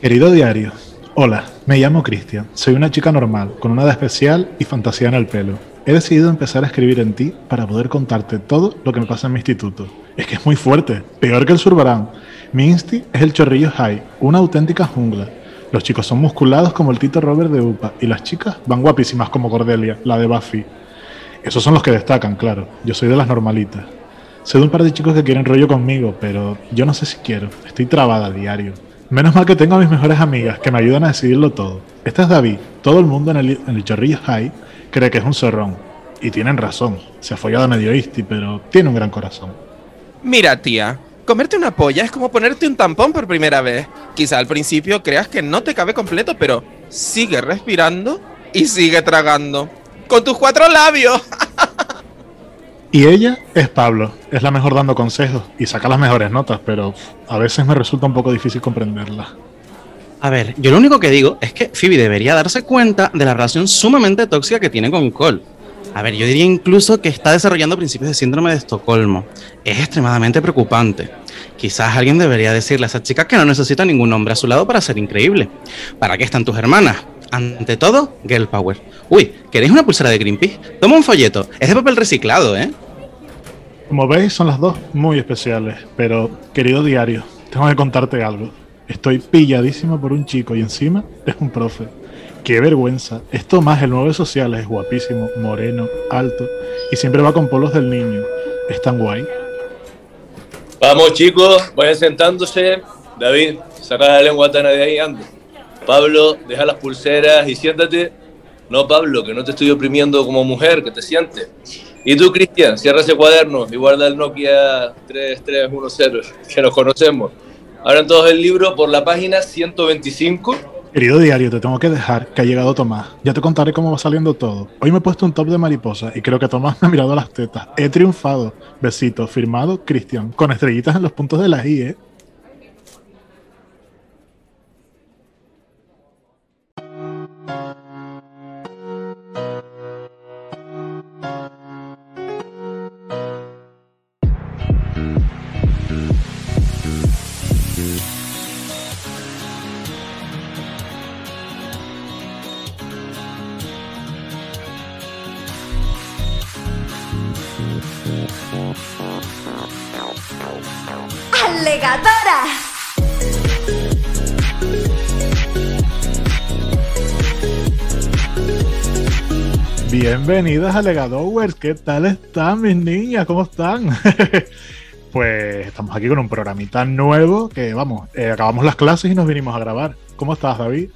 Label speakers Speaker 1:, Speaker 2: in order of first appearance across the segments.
Speaker 1: Querido diario, hola, me llamo Cristian, soy una chica normal, con una edad especial y fantasía en el pelo. He decidido empezar a escribir en ti para poder contarte todo lo que me pasa en mi instituto. Es que es muy fuerte, peor que el surbarán. Mi insti es el Chorrillo High, una auténtica jungla. Los chicos son musculados como el Tito Robert de UPA y las chicas van guapísimas como Cordelia, la de Buffy. Esos son los que destacan, claro. Yo soy de las normalitas. Sé de un par de chicos que quieren rollo conmigo, pero yo no sé si quiero. Estoy trabada a diario. Menos mal que tengo a mis mejores amigas que me ayudan a decidirlo todo. Este es David. Todo el mundo en el, en el Chorrillo High cree que es un zorrón. Y tienen razón. Se ha follado medio isti, pero tiene un gran corazón.
Speaker 2: Mira, tía, comerte una polla es como ponerte un tampón por primera vez. Quizá al principio creas que no te cabe completo, pero sigue respirando y sigue tragando. Con tus cuatro labios.
Speaker 1: Y ella es Pablo, es la mejor dando consejos y saca las mejores notas, pero a veces me resulta un poco difícil comprenderla.
Speaker 3: A ver, yo lo único que digo es que Phoebe debería darse cuenta de la relación sumamente tóxica que tiene con Cole. A ver, yo diría incluso que está desarrollando principios de síndrome de Estocolmo. Es extremadamente preocupante. Quizás alguien debería decirle a esa chica que no necesita ningún hombre a su lado para ser increíble. ¿Para qué están tus hermanas? Ante todo, Girl Power. Uy, ¿queréis una pulsera de Greenpeace? Toma un folleto. Es de papel reciclado, ¿eh?
Speaker 1: Como veis, son las dos muy especiales, pero querido diario, tengo que contarte algo. Estoy pilladísimo por un chico y encima es un profe. Qué vergüenza. Esto más el nuevo de sociales es guapísimo, moreno, alto y siempre va con polos del niño. Es tan guay.
Speaker 4: Vamos chicos, vayan sentándose. David, saca la lengua de ahí, anda. Pablo, deja las pulseras y siéntate. No, Pablo, que no te estoy oprimiendo como mujer, que te sientes. Y tú, Cristian, cierra ese cuaderno y guarda el Nokia 3310, que nos conocemos. Abran todos el libro por la página 125.
Speaker 1: Querido diario, te tengo que dejar que ha llegado Tomás. Ya te contaré cómo va saliendo todo. Hoy me he puesto un top de mariposa y creo que Tomás me ha mirado las tetas. He triunfado. Besito, firmado Cristian, con estrellitas en los puntos de la I, ¿eh?
Speaker 5: ¡Alegadora!
Speaker 1: Bienvenidas a Legadowers, ¿qué tal están mis niñas? ¿Cómo están? pues estamos aquí con un programita nuevo que vamos, eh, acabamos las clases y nos vinimos a grabar. ¿Cómo estás, David?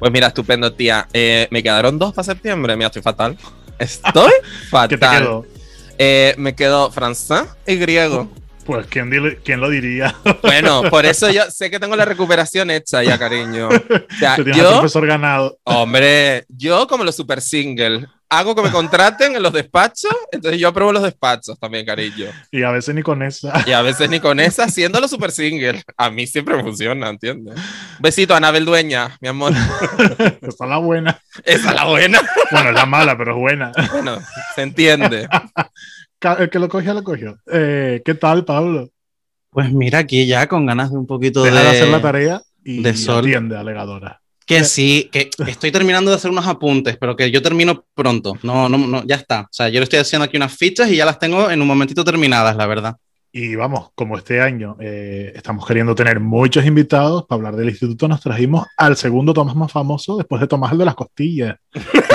Speaker 2: Pues mira, estupendo, tía. Eh, me quedaron dos para septiembre. Mira, estoy fatal. Estoy fatal.
Speaker 1: ¿Qué te quedó?
Speaker 2: Eh, me quedó francés y griego.
Speaker 1: Pues ¿quién, dile- quién lo diría?
Speaker 2: Bueno, por eso yo sé que tengo la recuperación hecha ya, cariño. O sea,
Speaker 1: Te
Speaker 2: yo,
Speaker 1: profesor ganado.
Speaker 2: hombre, yo como los super single, hago que me contraten en los despachos, entonces yo apruebo los despachos también, cariño.
Speaker 1: Y a veces ni con esa.
Speaker 2: Y a veces ni con esa, siendo los super single. A mí siempre funciona, ¿entiendes? Besito a Anabel Dueña, mi amor.
Speaker 1: Esa es la buena.
Speaker 2: Esa es la buena.
Speaker 1: Bueno, es la mala, pero es buena.
Speaker 2: Bueno, se entiende.
Speaker 1: El que lo cogió, lo cogió. Eh, ¿Qué tal, Pablo?
Speaker 3: Pues mira, aquí ya con ganas de un poquito
Speaker 1: Deja
Speaker 3: de...
Speaker 1: de hacer la tarea y
Speaker 3: de sol.
Speaker 1: atiende, alegadora.
Speaker 3: Que sí, que estoy terminando de hacer unos apuntes, pero que yo termino pronto. No, no, no, ya está. O sea, yo le estoy haciendo aquí unas fichas y ya las tengo en un momentito terminadas, la verdad.
Speaker 1: Y vamos, como este año eh, estamos queriendo tener muchos invitados para hablar del instituto, nos trajimos al segundo Tomás más famoso después de Tomás el de las costillas.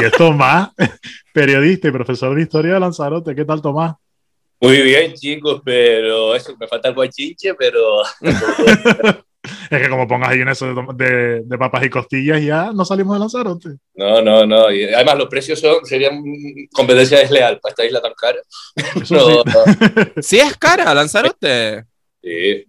Speaker 1: Y es Tomás, periodista y profesor de historia de Lanzarote. ¿Qué tal, Tomás?
Speaker 4: Muy bien, chicos, pero eso, me falta el guachinche, pero
Speaker 1: Es que como pongas ahí en eso de, tom- de- de papas y costillas, ya no salimos de Lanzarote.
Speaker 4: no, no, no. Y además los precios son, serían competencia desleal para esta isla tan cara. No,
Speaker 1: sí.
Speaker 4: no.
Speaker 2: Sí es cara, Lanzarote.
Speaker 4: Sí.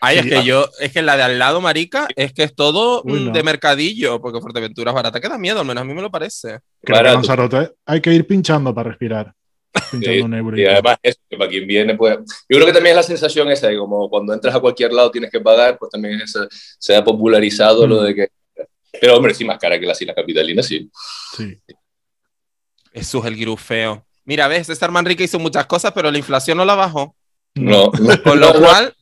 Speaker 2: Ay,
Speaker 1: Sí.
Speaker 2: es que yo, es que la de al lado, marica, es que es todo
Speaker 1: Uy, no.
Speaker 2: de mercadillo, porque Fuerteventura es barata, que da miedo, al menos a mí me lo parece.
Speaker 1: Creo que en
Speaker 4: Barato.
Speaker 1: Lanzarote hay que ir pinchando para respirar. Pinchando
Speaker 4: Sí,
Speaker 1: un euro.
Speaker 4: Y además, eso, que para quien viene, pues. Yo creo que también es la sensación esa, de como cuando entras a cualquier lado tienes que pagar, pues también esa- se ha popularizado
Speaker 1: Mm.
Speaker 4: lo de que. Pero, hombre, sí, más cara que las islas capitalinas, sí.
Speaker 1: Sí.
Speaker 2: Eso es el grufeo. Mira, ves, César Manrique hizo muchas cosas, pero la inflación no la bajó.
Speaker 4: No,
Speaker 2: Con lo cual,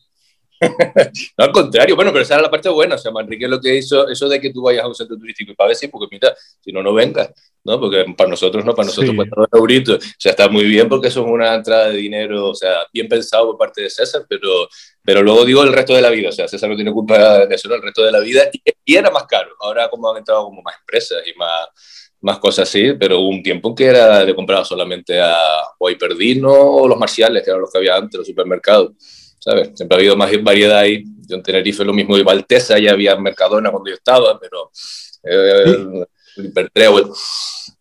Speaker 4: no, al contrario, bueno, pero esa era la parte buena. O sea, Manrique lo que hizo, eso de que tú vayas a un centro turístico y pagues, sí, porque mira, si no, no vengas, ¿no? Porque para nosotros no, para nosotros
Speaker 1: Sí.
Speaker 4: cuesta euritos. O sea, está muy bien porque eso es una entrada de dinero, o sea, bien pensado por parte de César, pero, pero luego digo el resto de la vida. O sea, César no tiene culpa de eso, ¿no? El resto de la vida. Y, y era más caro. Ahora, como han entrado como más empresas y más más cosas así, pero hubo un tiempo que era de comprar solamente a o Hiperdino o los Marciales, que eran los que había antes, los supermercados, ¿sabes? Siempre ha habido más variedad ahí. Yo en Tenerife lo mismo, iba Alteza, ya había Mercadona cuando yo estaba, pero eh,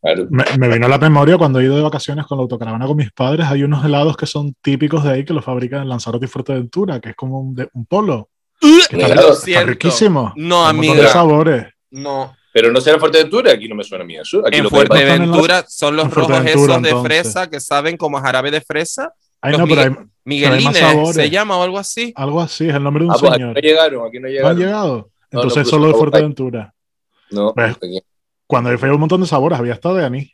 Speaker 4: claro.
Speaker 1: Me, me vino a la memoria cuando he ido de vacaciones con la autocaravana con mis padres. Hay unos helados que son típicos de ahí que los fabrican en Lanzarote y Fuerteventura, que es como un, de- un polo. Está,
Speaker 4: Helado.
Speaker 1: está riquísimo.
Speaker 2: No, amiga.
Speaker 1: de sabores.
Speaker 2: No.
Speaker 4: Pero no será Fuerteventura, aquí no me suena a mí eso. Aquí
Speaker 2: En
Speaker 4: lo que
Speaker 2: Fuerteventura son los
Speaker 1: En
Speaker 2: rojos esos de
Speaker 1: entonces.
Speaker 2: fresa que saben como jarabe de fresa.
Speaker 1: Ay, no, pero hay
Speaker 2: se llama o algo así.
Speaker 1: algo así, es el nombre de un
Speaker 4: Ah, pues aquí
Speaker 1: señor.
Speaker 4: no llegaron, aquí no
Speaker 1: ¿No han
Speaker 4: llegaron.
Speaker 1: llegado?
Speaker 4: no,
Speaker 1: Entonces
Speaker 4: pues,
Speaker 1: solo de
Speaker 4: no,
Speaker 1: Fuerteventura.
Speaker 4: No,
Speaker 1: Pues. Cuando yo fui un montón de sabores, había hasta de anís.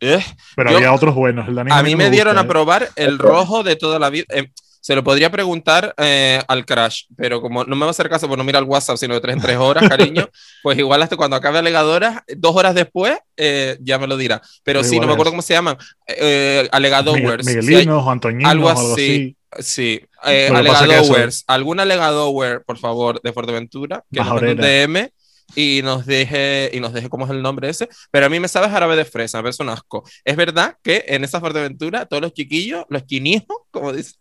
Speaker 2: Eh,
Speaker 1: Pero
Speaker 2: Yo-
Speaker 1: había otros buenos. El de anís
Speaker 2: A mí me dieron a
Speaker 1: ¿eh?
Speaker 2: probar el rojo de toda la vida. Eh, se lo podría preguntar eh, al Crash, pero como no me va a hacer caso por no mirar el WhatsApp, sino de tres en tres horas, cariño, pues igual hasta cuando acabe Alegadoras, dos horas después, eh, ya me lo dirá. Pero sí, no me acuerdo cómo se llaman. Eh.
Speaker 1: Miguel- Miguelinos o Antoninos
Speaker 2: algo
Speaker 1: o algo
Speaker 2: así.
Speaker 1: así.
Speaker 2: Sí, eh,
Speaker 1: Lo que pasa es que
Speaker 2: Alegadowers. ¿Algún Alegadower, por favor, de Fuerteventura? Que nos un
Speaker 1: Majorera.
Speaker 2: DM y nos deje, y nos deje cómo es el nombre ese. Pero a mí me sabe jarabe de fresa, me parece un asco. Es verdad que en esa Fuerteventura, todos los chiquillos, los quinijos, como dice,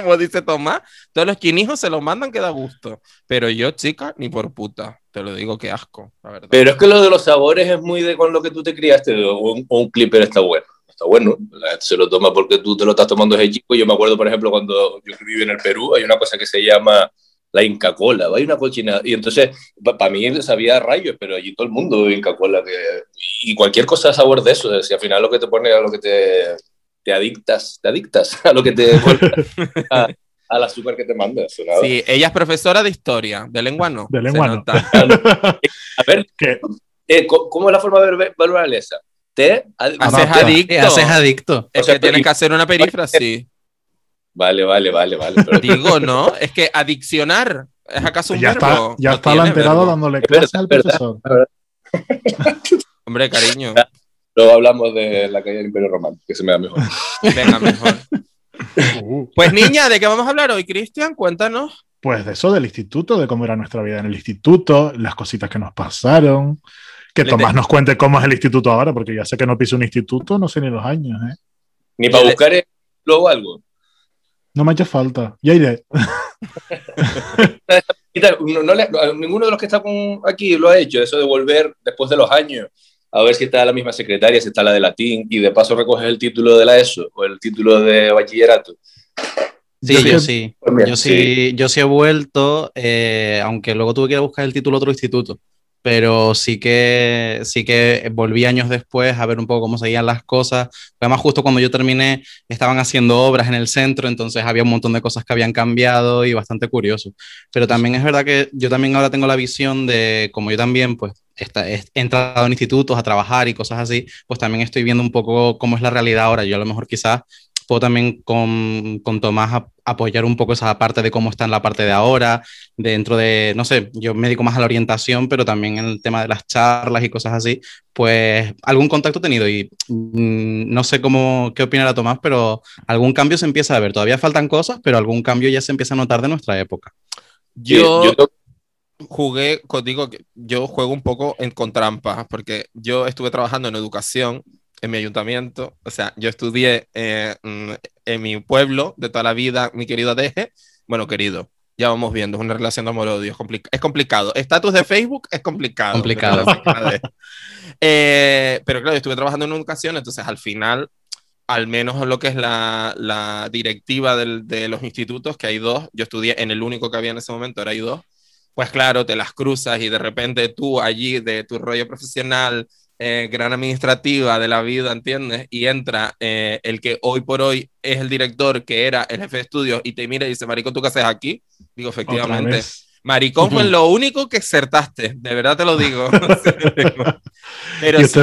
Speaker 2: como dice Tomás, todos los quinijos se los mandan que da gusto. Pero yo, chica, ni por puta. Te lo digo, qué asco, la verdad.
Speaker 4: Pero es que lo de los sabores es muy de con lo que tú te criaste. Un, un clipper está bueno. Está bueno. La gente se lo toma porque tú te lo estás tomando desde chico. Yo me acuerdo, por ejemplo, cuando yo viví en el Perú, hay una cosa que se llama la Inca Cola. Hay una cochina. Y entonces, para mí sabía rayos, pero allí todo el mundo Inca Cola. Que, y cualquier cosa de sabor de eso. Si al final lo que te pone a lo que te, te adictas, te adictas a lo que te a, al azúcar que te manda. Eso, nada.
Speaker 2: Sí, ella es profesora de historia, de lengua no.
Speaker 1: De lengua no.
Speaker 4: A ver, eh, ¿cómo ¿cómo es la forma de ver- valorar esa? Te ad-
Speaker 2: Haces adicto.
Speaker 3: Eh, haces adicto.
Speaker 2: Es
Speaker 4: O sea,
Speaker 2: que tienes que hacer una perífrasis.
Speaker 4: Vale, vale, vale, vale. Pero
Speaker 2: Digo, ¿no? Es que adiccionar es acaso un
Speaker 1: ya
Speaker 2: verbo.
Speaker 1: está, ya
Speaker 2: No
Speaker 1: está enterado
Speaker 2: verbo.
Speaker 1: dándole
Speaker 4: Es
Speaker 1: clases
Speaker 4: verdad,
Speaker 1: al profesor.
Speaker 2: Hombre, cariño.
Speaker 4: Luego hablamos de la calle del Imperio Romano, que se me da mejor.
Speaker 2: Venga, mejor.
Speaker 1: Uh,
Speaker 2: Pues niña, ¿de qué vamos a hablar hoy, Cristian? Cuéntanos.
Speaker 1: pues de eso del instituto, de cómo era nuestra vida en el instituto, las cositas que nos pasaron. Que
Speaker 2: Le
Speaker 1: Tomás
Speaker 2: te-
Speaker 1: nos cuente cómo es el instituto ahora, porque ya sé que no piso un instituto, no sé ni los años, ¿eh?
Speaker 4: Ni para
Speaker 2: Le-
Speaker 4: buscar eh, luego algo.
Speaker 1: No me ha hecho falta. Ya iré.
Speaker 4: No- no le- no- ninguno de los que está con- aquí lo ha hecho, eso de volver después de los años, a ver si está la misma secretaria, si está la de latín, y de paso recoges el título de la ESO o el título de bachillerato.
Speaker 3: Sí,
Speaker 1: Yo
Speaker 3: yo, sí.
Speaker 4: Pues mira,
Speaker 3: Yo sí, yo sí he vuelto, eh, aunque luego tuve que ir a buscar el título a otro instituto. Pero sí que, sí que volví años después a ver un poco cómo seguían las cosas. Además, justo cuando yo terminé, estaban haciendo obras en el centro, entonces había un montón de cosas que habían cambiado y bastante curioso. Pero también es verdad que yo también ahora tengo la visión de, como yo también, pues, está- he entrado en institutos a trabajar y cosas así, pues también estoy viendo un poco cómo es la realidad ahora. Yo a lo mejor quizás puedo también con, con Tomás a- apoyar un poco esa parte de cómo está en la parte de ahora, dentro de, no sé, yo me dedico más a la orientación, pero también en el tema de las charlas y cosas así, pues algún contacto he tenido y mm, no sé cómo, qué opinará Tomás, pero algún cambio se empieza a ver. Todavía faltan cosas, pero algún cambio ya se empieza a notar de nuestra época.
Speaker 2: Yo, jugué, digo yo juego un poco en, con trampas, porque yo estuve trabajando en educación en mi ayuntamiento, o sea, yo estudié eh, mm, en mi pueblo de toda la vida, mi querido Adeje, bueno, querido, ya vamos viendo, es una relación de amor-odio, es, complica- es complicado. Estatus de Facebook es complicado.
Speaker 3: Complicado.
Speaker 2: Eh, pero claro, yo estuve trabajando en educación, entonces al final, al menos lo que es la, la directiva del- de los institutos, que hay dos, yo estudié en el único que había en ese momento, ahora hay dos, pues claro, te las cruzas y de repente tú allí de tu rollo profesional, eh, gran administrativa de la vida, ¿entiendes? Y entra eh, el que hoy por hoy es el director, que era el jefe de estudios, y te mira y dice, Marico, ¿tú qué haces aquí? Digo, efectivamente. Maricón fue
Speaker 3: Ujú.
Speaker 2: lo único que acertaste, de verdad te lo digo. Pero
Speaker 1: ¿Y
Speaker 2: sí,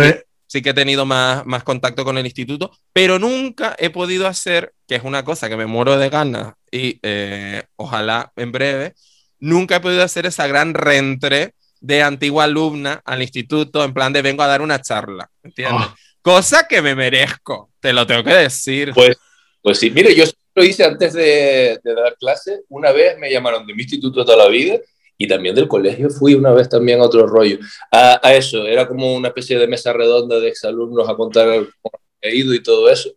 Speaker 2: sí que he tenido más, más contacto con el instituto, pero nunca he podido hacer, que es una cosa que me muero de ganas y eh, ojalá en breve, nunca he podido hacer esa gran reentré de antigua alumna al instituto, en plan de vengo a dar una charla, ¿entiendes?
Speaker 1: Oh.
Speaker 2: Cosa que me merezco, te lo tengo que decir.
Speaker 4: Pues, pues sí, mire, yo lo hice antes de, de dar clase. Una vez me llamaron de mi instituto toda la vida y también del colegio fui una vez también a otro rollo. A, a eso, era como una especie de mesa redonda de exalumnos a contar cómo he ido y todo eso.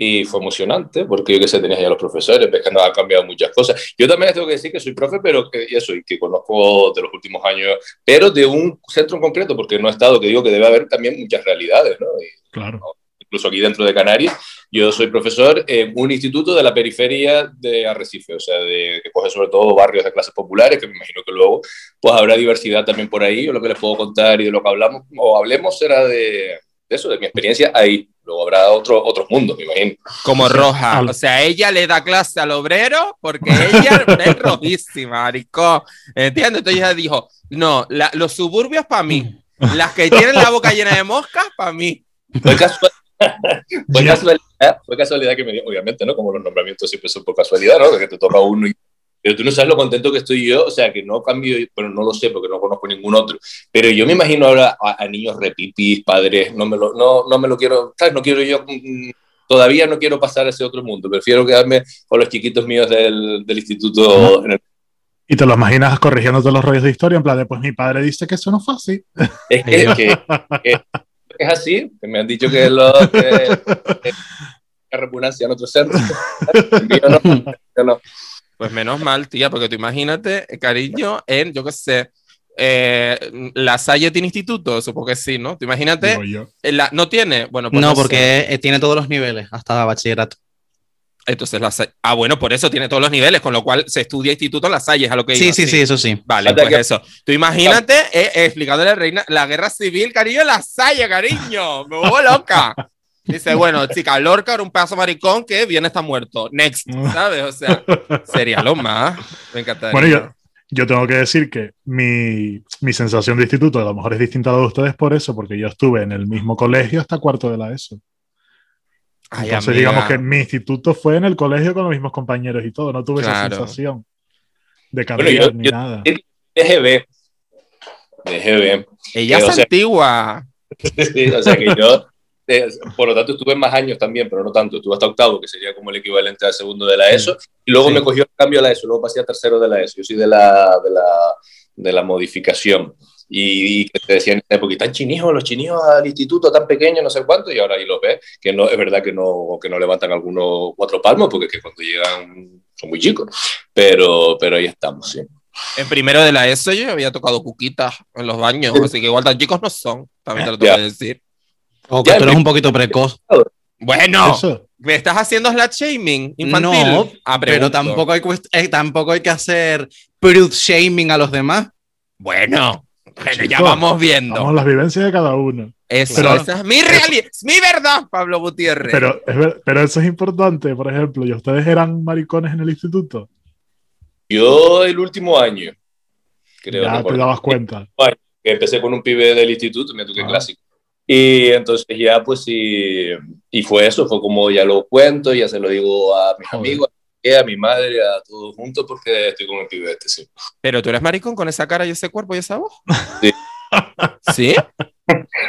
Speaker 4: Y fue emocionante, porque yo que sé, tenías ya los profesores, ves que han cambiado muchas cosas. Yo también les tengo que decir que soy profe, pero que eso, y que conozco de los últimos años, pero de un centro en concreto, porque no he estado, que digo que debe haber también muchas realidades, ¿no? Y,
Speaker 1: Claro.
Speaker 4: incluso aquí dentro de Canarias. Yo soy profesor en un instituto de la periferia de Arrecife, o sea, de, que coge sobre todo barrios de clases populares, que me imagino que luego pues habrá diversidad también por ahí. Yo lo que les puedo contar y de lo que hablamos o hablemos será de, de eso, de mi experiencia ahí. Luego habrá otro, otros mundos, me imagino.
Speaker 2: Como roja. O sea, ella le da clase al obrero porque ella es rojísima, maricón. ¿Entiendes? Entonces ella dijo, no, la- los suburbios para mí. Las que tienen la boca llena de moscas, para mí.
Speaker 4: Fue, casual- fue casualidad, fue casualidad que me dio, obviamente, ¿no? Como los nombramientos siempre son por casualidad, ¿no? Que te toca uno y pero tú no sabes lo contento que estoy yo, o sea, que no cambio, bueno, no lo sé porque no conozco ningún otro, pero yo me imagino ahora a, a niños repipis, padres, no me lo, no, no me lo quiero, ¿sabes? No quiero yo, mm, todavía no quiero pasar a ese otro mundo, prefiero quedarme con los chiquitos míos del, del instituto. en el-
Speaker 1: Y te lo imaginas corrigiéndote los rollos de historia, en plan de, pues mi padre dice que eso no fue así.
Speaker 4: es que, que- que es así, que me han dicho que lo que, que, que repugnancia en otros centros. Yo no, yo no.
Speaker 2: Pues menos mal, tía, porque tú imagínate, eh, cariño, en, yo qué sé, eh, la Salle tiene instituto, supongo que sí, ¿no? Tú imagínate, eh, la, no tiene, bueno, pues
Speaker 3: no, porque tiene todos los niveles, hasta bachillerato.
Speaker 2: Entonces la Salle- ah, bueno, por eso tiene todos los niveles, con lo cual se estudia instituto en la Salle, es a lo que
Speaker 3: Sí,
Speaker 2: iba,
Speaker 3: sí, sí, eso sí.
Speaker 2: Vale,
Speaker 4: Anda
Speaker 2: pues
Speaker 4: que-
Speaker 2: eso. Tú imagínate eh, eh, explicándole a la reina la guerra civil, cariño, en la Salle, cariño. Me vuelvo loca. Dice, bueno, chica, Lorca era un pedazo maricón que viene está muerto. Next, ¿sabes? O sea, sería lo más. Me encantaría.
Speaker 1: Bueno, yo, yo tengo que decir que mi, mi sensación de instituto a lo mejor es distinta a la de ustedes por eso, porque yo estuve en el mismo colegio hasta cuarto de la ESO.
Speaker 2: Ay,
Speaker 1: Entonces,
Speaker 2: amiga.
Speaker 1: digamos que mi instituto fue en el colegio con los mismos compañeros y todo. No tuve esa sensación de
Speaker 4: Bueno,
Speaker 1: cambiar
Speaker 4: yo-
Speaker 1: ni
Speaker 4: yo-
Speaker 1: nada.
Speaker 4: DGB. DGB.
Speaker 2: Ella es
Speaker 4: o sea-
Speaker 2: antigua.
Speaker 4: Sí, o sea que yo, por lo tanto, estuve más años también, pero no tanto. Estuve hasta octavo, que sería como el equivalente al segundo de la ESO. Y luego
Speaker 2: Sí.
Speaker 4: me cogió el cambio a la ESO, luego pasé a tercero de la ESO. Yo soy de la, de la, de la modificación. Y, y te decían y tan chinijos los chinijos al instituto, tan pequeños, no sé cuánto, y ahora ahí los ves, que no, es verdad que no, que no levantan algunos cuatro palmos, porque es que cuando llegan son muy chicos, pero, pero ahí estamos, sí.
Speaker 2: En primero de la ESO yo había tocado cuquitas en los baños, así que igual tan chicos no son. También te lo tengo
Speaker 4: Ya.
Speaker 2: que decir.
Speaker 3: O que
Speaker 4: Ya,
Speaker 3: tú eres un poquito precoz.
Speaker 2: Bueno,
Speaker 1: Eso.
Speaker 2: ¿me estás haciendo slut shaming infantil?
Speaker 3: No,
Speaker 2: Ah,
Speaker 3: pero tampoco hay, eh, tampoco hay que hacer prude shaming a los demás.
Speaker 2: Bueno, bueno, ya vamos viendo.
Speaker 1: Vamos las vivencias de cada uno.
Speaker 2: Eso,
Speaker 1: Pero-
Speaker 2: esa es mi realidad, es mi verdad, Pablo Gutiérrez.
Speaker 1: Pero, es ver- pero eso es importante, por ejemplo, ¿y ustedes eran maricones en el instituto?
Speaker 4: Yo el último año, creo,
Speaker 1: ya te
Speaker 4: recuerdo.
Speaker 1: dabas cuenta.
Speaker 4: que empecé con un pibe del instituto, me toqué
Speaker 1: Ah.
Speaker 4: clásico. Y entonces ya, pues sí, y fue eso, fue como ya lo cuento, ya se lo digo a mis
Speaker 1: Joder.
Speaker 4: amigos, a mi madre, a todos juntos, porque estoy con el pibe este, sí.
Speaker 2: Pero tú eres maricón con esa cara y ese cuerpo y esa voz.
Speaker 4: Sí.
Speaker 2: ¿Sí?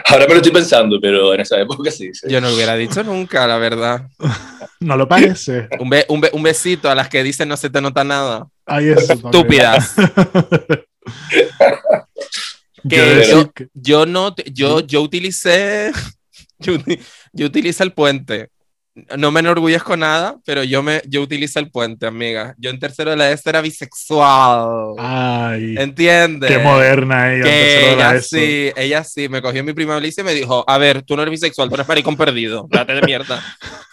Speaker 4: Ahora me lo estoy pensando, pero en esa época sí. sí.
Speaker 2: Yo no lo hubiera dicho nunca, la verdad.
Speaker 1: ¿No lo parece?
Speaker 2: Un, be- un be- un besito a las que dicen no se te nota nada.
Speaker 1: Ahí eso.
Speaker 2: Estúpidas. Que yo- no, yo, yo utilicé, yo, yo utilicé el puente. No me enorgullezco nada, pero yo me, yo utilicé el puente, amiga. Yo en tercero de la ESO era bisexual.
Speaker 1: Ay,
Speaker 2: ¿Entiendes?
Speaker 1: qué moderna ella.
Speaker 2: Que ella
Speaker 1: ESO.
Speaker 2: sí, ella sí, me cogió mi prima Alicia y me dijo, a ver, tú no eres bisexual, tú eres maricón perdido, date de mierda.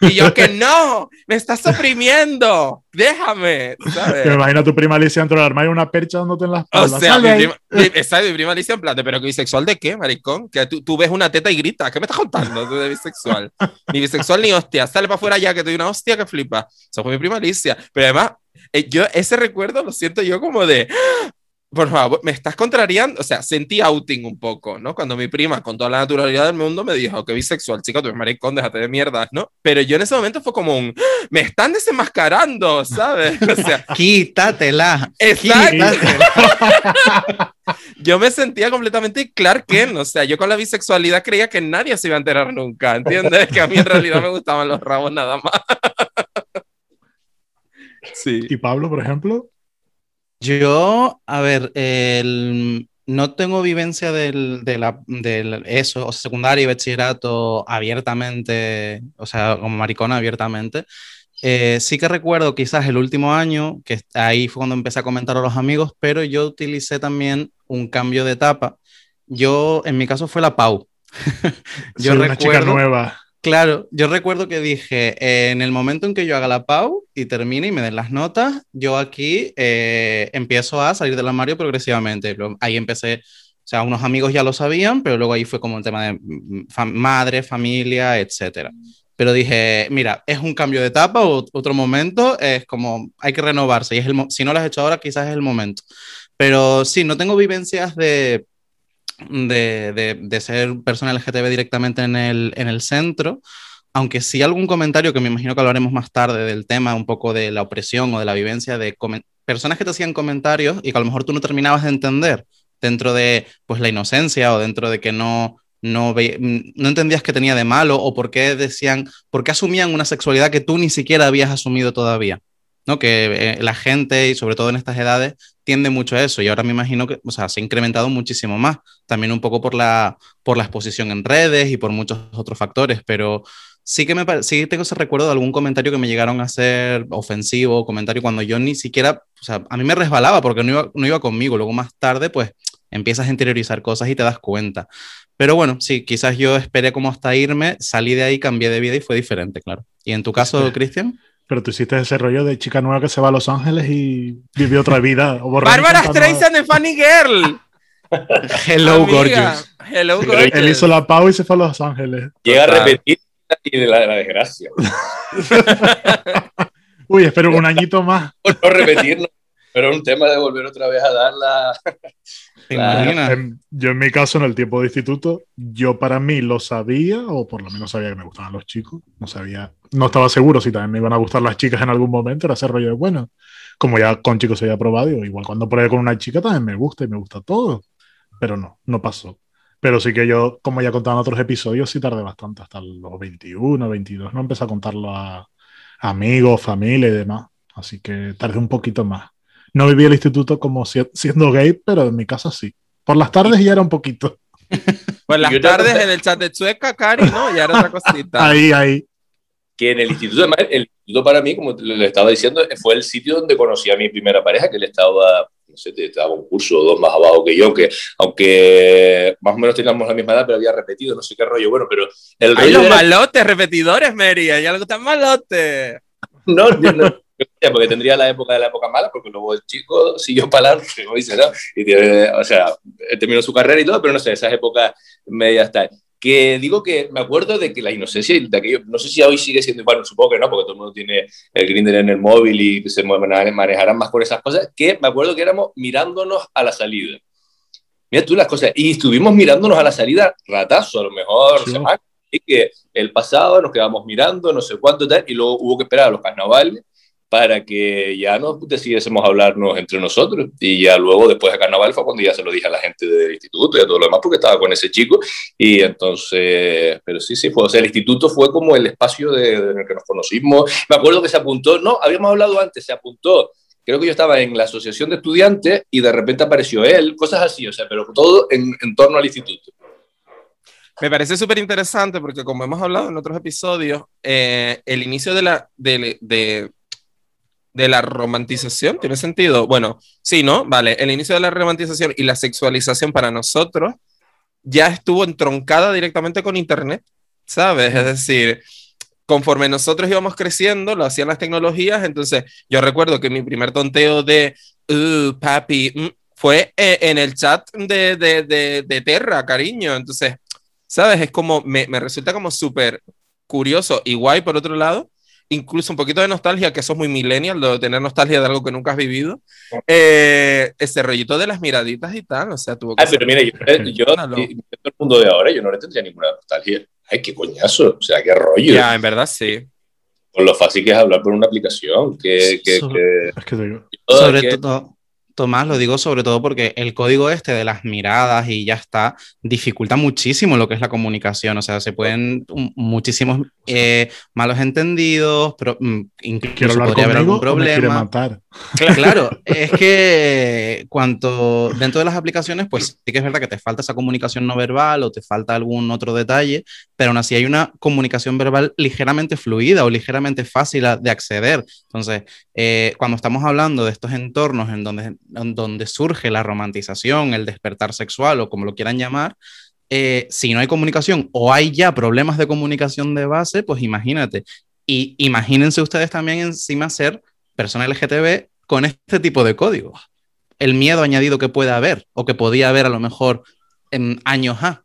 Speaker 2: Y yo que no, me estás oprimiendo, déjame, ¿sabes?
Speaker 1: Me imagino a tu prima Alicia dentro del armario una percha dándote en la
Speaker 2: O
Speaker 1: espalda.
Speaker 2: sea,
Speaker 1: ¡Sal
Speaker 2: mi prima, exacto, mi prima Alicia en plan, de, pero que bisexual de qué, maricón? Que tú, tú ves una teta y gritas, ¿qué me estás contando tú de bisexual? Ni bisexual ni hostia, sale para afuera ya que te doy una hostia que flipa. Eso fue mi prima Alicia. Pero además, eh, yo ese recuerdo lo siento yo como de. Por favor, me estás contrariando. O sea, sentí outing un poco, ¿no? Cuando mi prima, con toda la naturalidad del mundo, me dijo que bisexual, chica, tú eres maricón, déjate de mierda, ¿no? Pero yo en ese momento fue como un, ¡Ah! me están desenmascarando, ¿sabes? O sea,
Speaker 3: Quítatela.
Speaker 2: Exacto. yo me sentía completamente Clark Kent, o sea, yo con la bisexualidad creía que nadie se iba a enterar nunca, ¿entiendes? Que a mí en realidad me gustaban los rabos nada más. sí.
Speaker 1: ¿Y Pablo, por ejemplo?
Speaker 3: Yo, a ver, el- no tengo vivencia del, de la, del eso, o sea, secundaria y bachillerato abiertamente, o sea, como maricona abiertamente. Eh, sí que recuerdo quizás el último año, que ahí fue cuando empecé a comentar a los amigos, pero yo utilicé también un cambio de etapa. Yo, en mi caso, fue la Pau. Yo
Speaker 1: Soy una chica
Speaker 3: recuerdo-
Speaker 1: nueva.
Speaker 3: Claro, yo recuerdo que dije, eh, en el momento en que yo haga la PAU y termine y me den las notas, yo aquí eh, empiezo a salir del armario progresivamente. Ahí empecé, o sea, unos amigos ya lo sabían, pero luego ahí fue como el tema de mm, madre, familia, etcétera. Pero dije, mira, es un cambio de etapa o otro momento, es como hay que renovarse y es el, si no lo has hecho ahora, quizás es el momento. Pero sí, no tengo vivencias de, de, de, ser persona LGTB directamente en el, en el centro, aunque sí algún comentario que me imagino que hablaremos más tarde del tema, un poco de la opresión o de la vivencia de personas que te hacían comentarios y que a lo mejor tú no terminabas de entender dentro de pues la inocencia o dentro de que no no, no entendías qué tenía de malo o por qué decían, por qué asumían una sexualidad que tú ni siquiera habías asumido todavía. ¿no? Que eh, la gente, y sobre todo en estas edades, tiende mucho a eso. Y ahora me imagino que, o sea, se ha incrementado muchísimo más. También un poco por la, por la exposición en redes y por muchos otros factores. Pero sí que me sí tengo ese recuerdo de algún comentario que me llegaron a hacer ofensivo, comentario cuando yo ni siquiera, o sea, a mí me resbalaba porque no iba, no iba conmigo. Luego más tarde, pues empiezas a interiorizar cosas y te das cuenta. Pero bueno, sí, quizás yo esperé como hasta irme, salí de ahí, cambié de vida y fue diferente, claro. ¿Y en tu caso. Cristian?
Speaker 1: Pero tú hiciste ese rollo de chica nueva que se va a Los Ángeles y vive otra vida.
Speaker 2: Bárbara. Streisand de Funny Girl.
Speaker 3: Hello,
Speaker 2: Amiga.
Speaker 3: gorgeous.
Speaker 2: Hello, gorgeous.
Speaker 1: Él hizo la pau y se fue a Los Ángeles.
Speaker 4: Llega a repetir y de la, la desgracia.
Speaker 1: Uy, espero un añito más.
Speaker 4: Por no repetirlo, pero es un tema de volver otra vez a dar la.
Speaker 3: ¿Te
Speaker 4: Claro.
Speaker 3: imaginas?
Speaker 1: Yo en mi caso, en el tiempo de instituto, yo para mí lo sabía, o por lo menos sabía que me gustaban los chicos. No sabía, no estaba seguro si también me iban a gustar las chicas en algún momento. Era ese rollo de, bueno, como ya con chicos se había probado, digo, igual cuando pruebe con una chica también me gusta y me gusta todo. Pero no, no pasó. Pero sí que yo, como ya contaba en otros episodios, sí tardé bastante, hasta los 21, 22. No empecé a contarlo a amigos, familia y demás. Así que tardé un poquito más. No viví el instituto como si- siendo gay, pero en mi casa sí. Por las tardes ya era un poquito.
Speaker 2: Pues las tardes en el chat de Chueca, Cari, ¿no? Ya era otra cosita.
Speaker 1: Ahí, ahí.
Speaker 4: Que en el instituto, además, el instituto para mí, como le estaba diciendo, fue el sitio donde conocí a mi primera pareja, que él estaba, no sé, estaba un curso o dos más abajo que yo, que aunque más o menos teníamos la misma edad, pero había repetido, no sé qué rollo, bueno, pero el
Speaker 2: Hay
Speaker 4: rollo
Speaker 2: los
Speaker 4: era-
Speaker 2: malotes repetidores, Mary. Hay algo tan malote.
Speaker 4: No, yo no. Porque tendría la época de la época mala, porque luego el chico siguió para adelante, como dice, ¿no? Y tiene, o sea, terminó su carrera y todo, pero no sé, esas épocas medias tal. Que digo que me acuerdo de que la inocencia de aquello, no sé si hoy sigue siendo igual, supongo que no, porque todo el mundo tiene el Grindr en el móvil y se mane- manejarán más con esas cosas, que me acuerdo que éramos mirándonos a la salida. Mira tú las cosas, y estuvimos mirándonos a la salida ratazo, a lo mejor,
Speaker 1: Sí.
Speaker 4: y que el pasado nos quedamos mirando, no sé cuánto tal, y luego hubo que esperar a los carnavales para que ya nos decidiésemos hablarnos entre nosotros. Y ya luego, después de carnaval, fue cuando ya se lo dije a la gente del instituto y a todo lo demás, porque estaba con ese chico. Y entonces, pero sí, sí, fue, o sea, el instituto fue como el espacio de, de en el que nos conocimos. Me acuerdo que se apuntó, no, habíamos hablado antes, se apuntó. Creo que yo estaba en la asociación de estudiantes y de repente apareció él, cosas así, o sea, pero todo en, en torno al instituto.
Speaker 2: Me parece súper interesante porque como hemos hablado en otros episodios, eh, el inicio de la, de, de, de la romantización, ¿tiene sentido? Bueno, sí, ¿no? Vale, el inicio de la romantización y la sexualización para nosotros ya estuvo entroncada directamente con Internet, ¿sabes? Es decir, conforme nosotros íbamos creciendo, lo hacían las tecnologías, entonces yo recuerdo que mi primer tonteo de, uh, papi, mm, fue eh, en el chat de, de, de, de Terra, cariño, entonces... ¿Sabes? Es como, me, me resulta como súper curioso y guay por otro lado, incluso un poquito de nostalgia, que eso es muy millennial, lo de tener nostalgia de algo que nunca has vivido. Eh, ese rollito de las miraditas y tal, o sea, tuvo que
Speaker 4: Ah, pero mira, yo, yo, todo el mundo de ahora, yo no le tendría ninguna nostalgia. Ay, qué coñazo, o sea, qué rollo.
Speaker 2: Ya, en verdad sí.
Speaker 4: Con lo fácil que es hablar por una aplicación, que... que,
Speaker 3: sobre,
Speaker 4: que,
Speaker 1: es que digo.
Speaker 3: sobre que, todo, Tomás, lo digo sobre todo porque el código este de las miradas y ya está, dificulta muchísimo lo que es la comunicación. O sea, se pueden muchísimos eh, malos entendidos, pero mm, incluso podría haber algún problema.
Speaker 1: matar.
Speaker 3: Claro, es que cuanto dentro de las aplicaciones, pues sí que es verdad que te falta esa comunicación no verbal o te falta algún otro detalle, pero aún así hay una comunicación verbal ligeramente fluida o ligeramente fácil de acceder. Entonces, eh, cuando estamos hablando de estos entornos en donde donde surge la romantización, el despertar sexual o como lo quieran llamar, eh, si no hay comunicación o hay ya problemas de comunicación de base, pues imagínate. Y imagínense ustedes también encima ser persona LGTB con este tipo de códigos. El miedo añadido que puede haber o que podía haber a lo mejor en años A.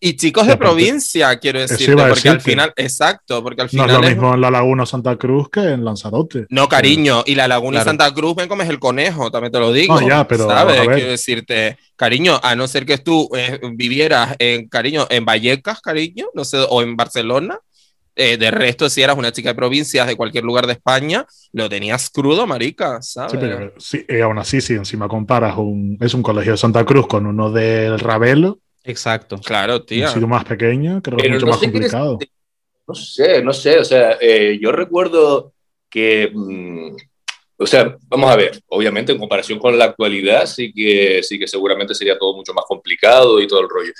Speaker 2: Y chicos de provincia, quiero decir, porque al final, exacto, porque al final.
Speaker 1: No es lo mismo en la Laguna Santa Cruz que en Lanzarote.
Speaker 2: No, cariño, y la Laguna claro. Santa Cruz, ven comes el conejo, también te lo digo.
Speaker 1: No, ya, pero.
Speaker 2: ¿Sabes? Quiero decirte, cariño, a no ser que tú eh, vivieras en, cariño, en Vallecas, cariño, no sé, o en Barcelona. Eh, de resto, si eras una chica de provincias de cualquier lugar de España, lo tenías crudo, marica, ¿sabes?
Speaker 1: Sí, pero sí, y aún así, si encima comparas un, es un colegio de Santa Cruz con uno del Ravelo,
Speaker 3: Exacto.
Speaker 2: Claro, tío.
Speaker 1: Un sitio más pequeño, creo que es mucho no más complicado.
Speaker 4: Es, no sé, no sé, o sea, eh, yo recuerdo que, mmm, o sea, vamos a ver, obviamente en comparación con la actualidad sí que, sí que seguramente sería todo mucho más complicado y todo el rollo.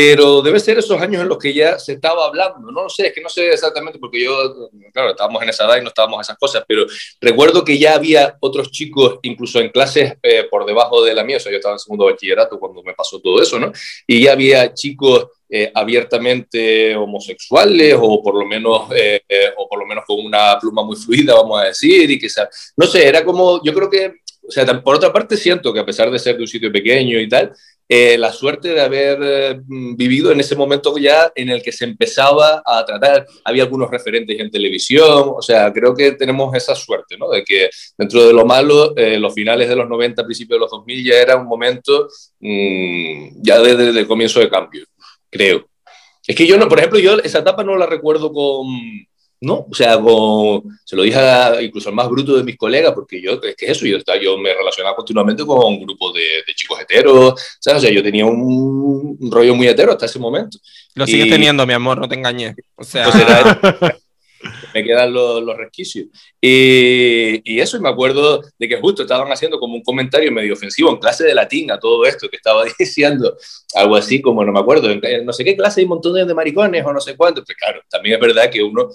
Speaker 4: Pero debe ser esos años en los que ya se estaba hablando, no lo sé, es que no sé exactamente porque yo, claro, estábamos en esa edad y no estábamos en esas cosas, pero recuerdo que ya había otros chicos, incluso en clases eh, por debajo de la mía, o sea, yo estaba en segundo bachillerato cuando me pasó todo eso, ¿no? Y ya había chicos eh, abiertamente homosexuales o por lo menos eh, eh, o por lo menos con una pluma muy fluida vamos a decir y que no sé era como yo creo que o sea por otra parte siento que a pesar de ser de un sitio pequeño y tal eh, la suerte de haber eh, vivido en ese momento ya en el que se empezaba a tratar, había algunos referentes en televisión, o sea, creo que tenemos esa suerte, ¿no? De que dentro de lo malo, eh, los finales de los 90, principios de los 2000 ya era un momento mmm, ya desde, desde el comienzo de cambio, creo. Es que yo no, por ejemplo, yo esa etapa no la recuerdo con, ¿no? O sea, se lo dije a, incluso al más bruto de mis colegas, porque yo, es que eso, yo, yo me relacionaba continuamente con un grupo de, de chicos heteros, ¿sabes? O sea, yo tenía un, un, rollo muy hetero hasta ese momento.
Speaker 2: Lo y, sigues teniendo, mi amor, no te engañes. O sea...
Speaker 4: Pues era, me quedan los, los resquicios. Y, y, eso, y me acuerdo de que justo estaban haciendo como un comentario medio ofensivo en clase de latín a todo esto que estaba diciendo, algo así como, no me acuerdo, en no sé qué clase hay un montón de maricones o no sé cuánto. Pues claro, también es verdad que uno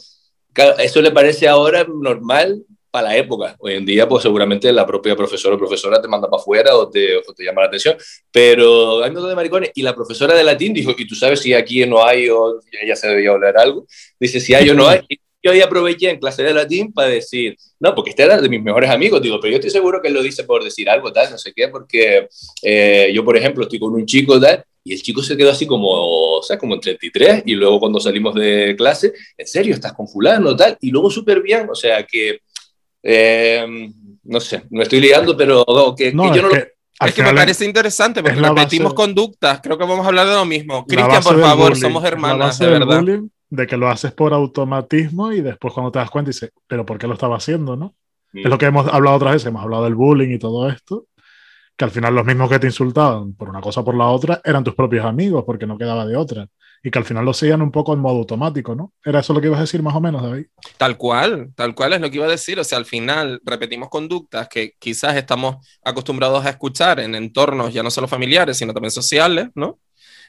Speaker 4: eso le parece ahora normal para la época. Hoy en día, pues seguramente la propia profesora o profesora te manda para afuera o te, o te llama la atención. Pero hay un montón de maricones. Y la profesora de latín dijo, ¿y tú sabes si aquí no hay o ella se debía hablar algo? Dice, si hay o no hay. Yo ahí aproveché en clase de latín para decir, no, porque este era de mis mejores amigos, digo, pero yo estoy seguro que él lo dice por decir algo, tal, no sé qué, porque eh, yo, por ejemplo, estoy con un chico, tal, y el chico se quedó así como, o sea, como en 33, y luego cuando salimos de clase, en serio, estás con fulano, tal, y luego súper bien, o sea, que, eh, no sé, me estoy liando, pero que,
Speaker 1: no,
Speaker 4: que yo no
Speaker 1: que,
Speaker 4: lo...
Speaker 2: Es que me parece interesante porque repetimos
Speaker 1: base,
Speaker 2: conductas. Creo que vamos a hablar de lo mismo. Cristian, por favor,
Speaker 1: bullying,
Speaker 2: somos hermanas,
Speaker 1: de
Speaker 2: verdad.
Speaker 1: Bullying, de que lo haces por automatismo y después cuando te das cuenta dices, pero ¿por qué lo estaba haciendo, no? Mm. Es lo que hemos hablado otras veces, hemos hablado del bullying y todo esto, que al final los mismos que te insultaban por una cosa o por la otra eran tus propios amigos porque no quedaba de otra. Y que al final lo seguían un poco en modo automático, ¿no? ¿Era eso lo que ibas a decir más o menos, David?
Speaker 2: Tal cual, tal cual es lo que iba a decir. O sea, al final repetimos conductas que quizás estamos acostumbrados a escuchar en entornos ya no solo familiares, sino también sociales, ¿no?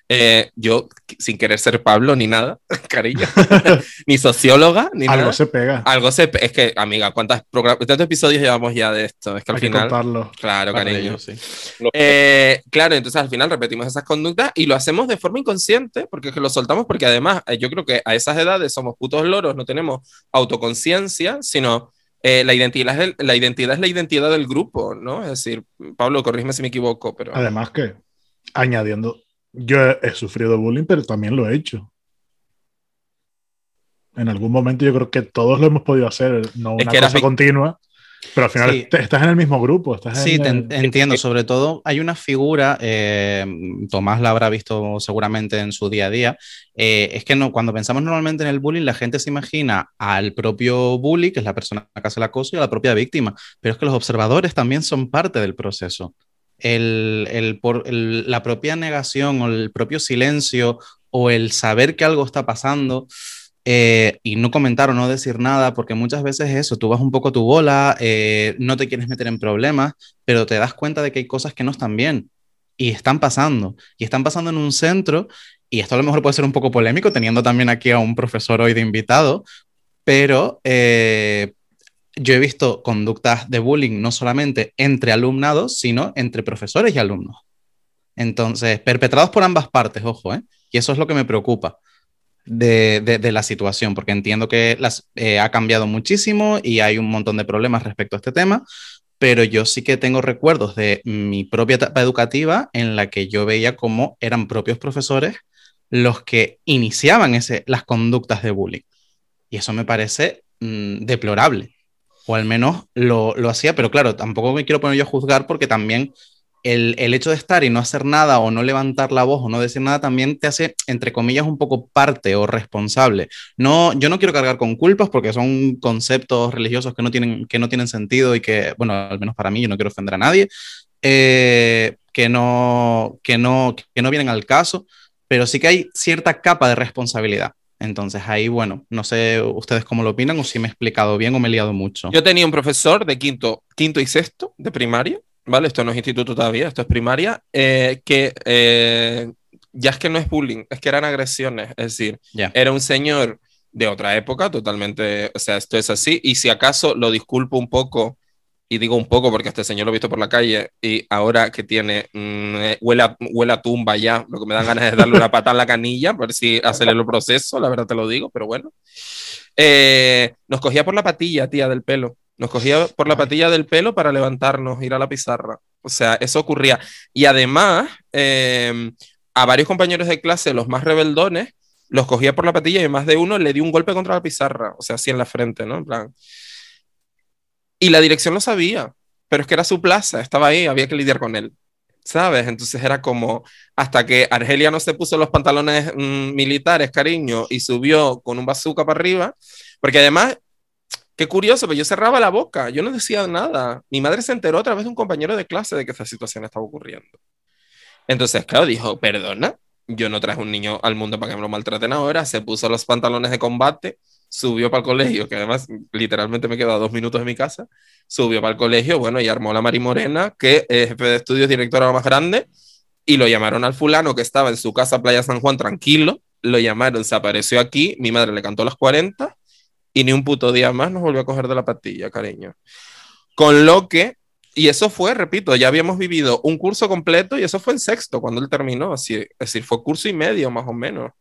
Speaker 2: Eh, yo, sin querer ser Pablo ni nada, cariño, ni socióloga, ni
Speaker 1: Algo
Speaker 2: nada.
Speaker 1: se pega.
Speaker 2: Algo se Es que, amiga, ¿cuántas ¿cuántos episodios llevamos ya de esto? Es que al
Speaker 1: Hay
Speaker 2: final.
Speaker 1: que contarlo.
Speaker 2: Claro,
Speaker 3: Para
Speaker 2: cariño.
Speaker 3: ello, sí.
Speaker 2: Eh, claro, entonces al final repetimos esas conductas y lo hacemos de forma inconsciente, porque es que lo soltamos, porque además eh, yo creo que a esas edades somos putos loros, no tenemos autoconciencia, sino eh, la, identidad es el- la identidad es la identidad del grupo, ¿no? Es decir, Pablo, corrígeme si me equivoco, pero...
Speaker 1: Además que, añadiendo, yo he, sufrido bullying, pero también lo he hecho. En algún momento yo creo que todos lo hemos podido hacer, no
Speaker 2: Es
Speaker 1: una
Speaker 2: que
Speaker 1: cosa continua, pero al final
Speaker 3: Sí.
Speaker 1: estás en el mismo grupo. Estás
Speaker 3: Sí,
Speaker 1: en
Speaker 3: te
Speaker 1: el-
Speaker 3: en- entiendo. Sobre todo hay una figura, eh, Tomás la habrá visto seguramente en su día a día. eh, es que no, cuando pensamos normalmente en el bullying, la gente se imagina al propio bully, que es la persona que hace el acoso, y a la propia víctima. Pero es que los observadores también son parte del proceso. El, el por, el- la propia negación o el propio silencio o el saber que algo está pasando eh, y no comentar o no decir nada, porque muchas veces es eso, tú vas un poco tu bola, eh, no te quieres meter en problemas, pero te das cuenta de que hay cosas que no están bien y están pasando. Y están pasando en un centro, y esto a lo mejor puede ser un poco polémico, teniendo también aquí a un profesor hoy de invitado, pero eh, yo he visto conductas de bullying no solamente entre alumnados, sino entre profesores y alumnos. Entonces, perpetrados por ambas partes, ojo, ¿eh? Y eso es lo que me preocupa de, de- la situación, porque entiendo que las, eh, ha cambiado muchísimo y hay un montón de problemas respecto a este tema, pero yo sí que tengo recuerdos de mi propia etapa educativa en la que yo veía cómo eran propios profesores los que iniciaban ese, las conductas de bullying. Y eso me parece mm, deplorable, o al menos lo, lo hacía, pero claro, tampoco me quiero poner yo a juzgar porque también el, el hecho de estar y no hacer nada o no levantar la voz o no decir nada también te hace, entre comillas, un poco parte o responsable. No, yo no quiero cargar con culpas porque son conceptos religiosos que no tienen, que no tienen sentido y que, bueno, al menos para mí, yo no quiero ofender a nadie, eh, que, no, que, no, que no vienen al caso, pero sí que hay cierta capa de responsabilidad. Entonces ahí, bueno, no sé ustedes cómo lo opinan o si me he explicado bien o me he liado mucho.
Speaker 2: Yo tenía un profesor de quinto, quinto y sexto de primaria, ¿vale? Esto no es instituto todavía, esto es primaria, eh, que eh, ya es que no es bullying, es que eran agresiones. Es decir,
Speaker 3: Ya.
Speaker 2: era un señor de otra época, totalmente, o sea, esto es así, y si acaso lo disculpo un poco, y digo un poco porque este señor lo he visto por la calle, y ahora que tiene, mm, eh, huele, a, huele a tumba ya, lo que me dan ganas es darle una pata en la canilla, por si acelero el proceso, la verdad te lo digo, pero bueno. Eh, nos cogía por la patilla, tía, del pelo. Nos cogía por la patilla del pelo para levantarnos, ir a la pizarra. O sea, eso ocurría. Y además, eh, a varios compañeros de clase, los más rebeldones, los cogía por la patilla y más de uno le dio un golpe contra la pizarra, o sea, así en la frente, ¿no? En plan. Y la dirección lo sabía, pero es que era su plaza, estaba ahí, había que lidiar con él, ¿sabes? Entonces era como, hasta que Argelia no se puso los pantalones mm, militares, cariño, y subió con un bazooka para arriba, porque además, qué curioso, pero yo cerraba la boca, yo no decía nada. Mi madre se enteró a través de un compañero de clase de que esa situación estaba ocurriendo. Entonces, claro, dijo, perdona, yo no traje un niño al mundo para que me lo maltraten ahora, se puso los pantalones de combate, subió para el colegio, que además literalmente me quedo a dos minutos de mi casa, subió para el colegio, bueno, y armó la Mari Morena, que es jefe de estudios, directora más grande, y lo llamaron al fulano que estaba en su casa Playa San Juan tranquilo, lo llamaron, se apareció aquí, mi madre le cantó las 40 y ni un puto día más nos volvió a coger de la pastilla, cariño. Con lo que, y eso fue, repito, ya habíamos vivido un curso completo y eso fue en sexto cuando él terminó, así, es decir, fue curso y medio más o menos.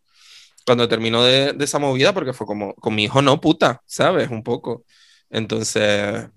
Speaker 2: Cuando terminó de, de esa movida, porque fue como, con mi hijo no, puta, ¿sabes? Un poco. Entonces.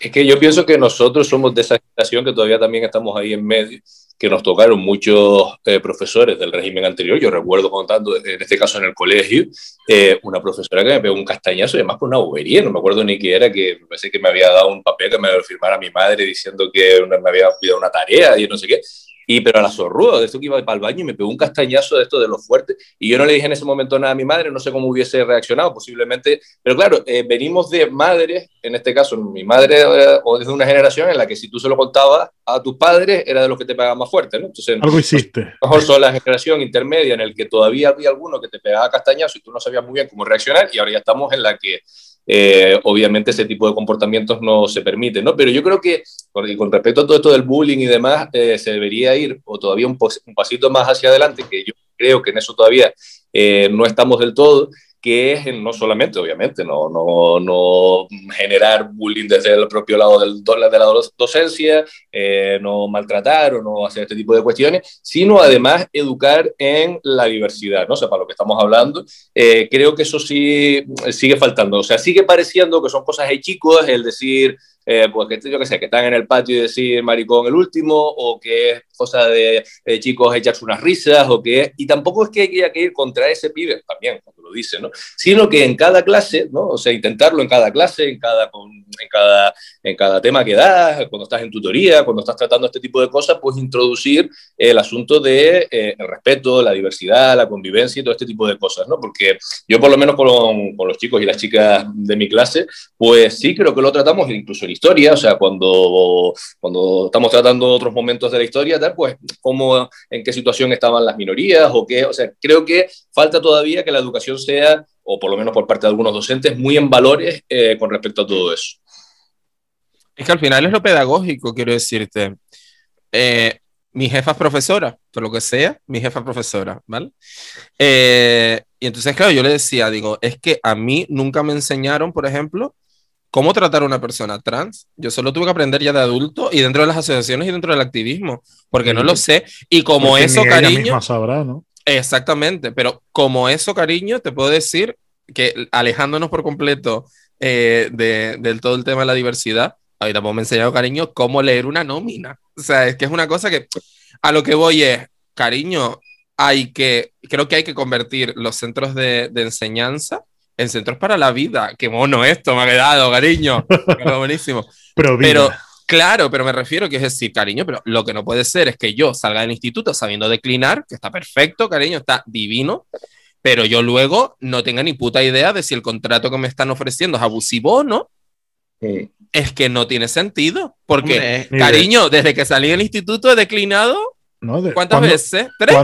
Speaker 4: Es que yo pienso que nosotros somos de esa generación que todavía también estamos ahí en medio, que nos tocaron muchos eh, profesores del régimen anterior. Yo recuerdo contando, en este caso en el colegio, eh, una profesora que me pegó un castañazo y además por una bobería, no me acuerdo ni qué era, que me parece que me había dado un papel que me había firmado mi madre diciendo que una- me había pedido una tarea y no sé qué. Y pero a la zorruda, de esto que iba para el baño y me pegó un castañazo de esto de los fuertes. Y yo no le dije en ese momento nada a mi madre, no sé cómo hubiese reaccionado, posiblemente. Pero claro, eh, venimos de madres, en este caso mi madre, eh, o desde una generación en la que si tú se lo contabas a tus padres, era de los que te pegaban más fuerte, ¿no? Entonces,
Speaker 1: Algo hiciste.
Speaker 4: lo mejor son la generación intermedia en el que todavía había alguno que te pegaba castañazo y tú no sabías muy bien cómo reaccionar y ahora ya estamos en la que eh, obviamente ese tipo de comportamientos no se permiten, ¿no? Pero yo creo que con respecto a todo esto del bullying y demás, eh, se debería ir o todavía un pasito más hacia adelante, que yo creo que en eso todavía eh, no estamos del todo, que es no solamente, obviamente, no, no, no generar bullying desde el propio lado del, de la docencia, eh, no maltratar o no hacer este tipo de cuestiones, sino además educar en la diversidad, ¿no? O sea, para lo que estamos hablando, eh, creo que eso sí eh, sigue faltando. O sea, sigue pareciendo que son cosas chicos el decir, eh, pues que yo qué sé, que están en el patio y decir maricón el último, o que cosa de eh, chicos echarse unas risas o que y tampoco es que haya que ir contra ese pibe también cuando lo dice no sino que en cada clase no o sea intentarlo en cada clase en cada en cada en cada tema que das cuando estás en tutoría cuando estás tratando este tipo de cosas pues introducir el asunto de eh, el respeto la diversidad la convivencia y todo este tipo de cosas no porque yo por lo menos con, con los chicos y las chicas de mi clase pues sí creo que lo tratamos incluso en historia o sea cuando cuando estamos tratando otros momentos de la historia, pues cómo, en qué situación estaban las minorías o qué, o sea, creo que falta todavía que la educación sea, o por lo menos por parte de algunos docentes, muy en valores eh, con respecto a todo eso.
Speaker 2: Es que al final es lo pedagógico, quiero decirte. Eh, mi jefa es profesora, por lo que sea, mi jefa es profesora, ¿vale? Eh, y entonces, claro, yo le decía, digo, es que a mí nunca me enseñaron, por ejemplo, cómo tratar a una persona trans. Yo solo tuve que aprender ya de adulto y dentro de las asociaciones y dentro del activismo, porque no lo sé. Y como eso, cariño.
Speaker 1: sabrá, ¿no?
Speaker 2: Exactamente, pero como eso, cariño, te puedo decir que alejándonos por completo eh, de, del todo el tema de la diversidad, tampoco me he enseñado, cariño, cómo leer una nómina. O sea, es que es una cosa que a lo que voy es, cariño, hay que, creo que hay que convertir los centros de, de enseñanza en Centros para la Vida. Qué mono esto me ha quedado, cariño. buenísimo. pero, claro, pero me refiero que es decir, cariño, pero lo que no puede ser es que yo salga del instituto sabiendo declinar, que está perfecto, cariño, está divino, pero yo luego no tenga ni puta idea de si el contrato que me están ofreciendo es abusivo o no. Es que no tiene sentido, porque, cariño, desde que salí del instituto he declinado ¿Cuántas veces?
Speaker 1: ¿Tres?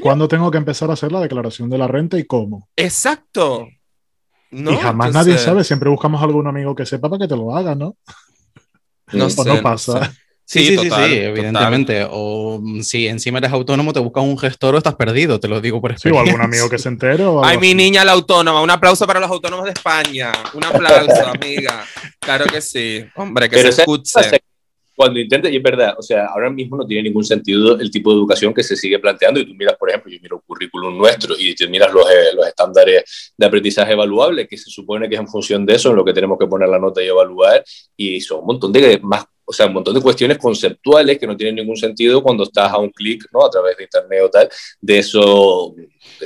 Speaker 1: ¿Cuándo, tengo que empezar a hacer la declaración de la renta y cómo?
Speaker 2: Exacto
Speaker 1: y jamás nadie sabe, siempre buscamos algún amigo que sepa para que te lo haga, ¿no?
Speaker 2: No,
Speaker 1: o no pasa.
Speaker 3: Sí, sí, sí, sí, evidentemente. O mm, si encima eres autónomo, te buscas un gestor o estás perdido, te lo digo por experiencia.
Speaker 1: Sí, o algún amigo que se entere.
Speaker 2: Ay, mi niña la autónoma. Un aplauso para los autónomos de España. Un aplauso, amiga. Claro que sí. Hombre, que se escuche
Speaker 4: cuando intentes, y es verdad, o sea, ahora mismo no tiene ningún sentido el tipo de educación que se sigue planteando y tú miras, por ejemplo, yo miro el currículum nuestro y te miras los, eh, los estándares de aprendizaje evaluable, que se supone que es en función de eso en lo que tenemos que poner la nota y evaluar, y son un montón de más o sea, un montón de cuestiones conceptuales que no tienen ningún sentido cuando estás a un clic, ¿no? A través de internet o tal, de, eso,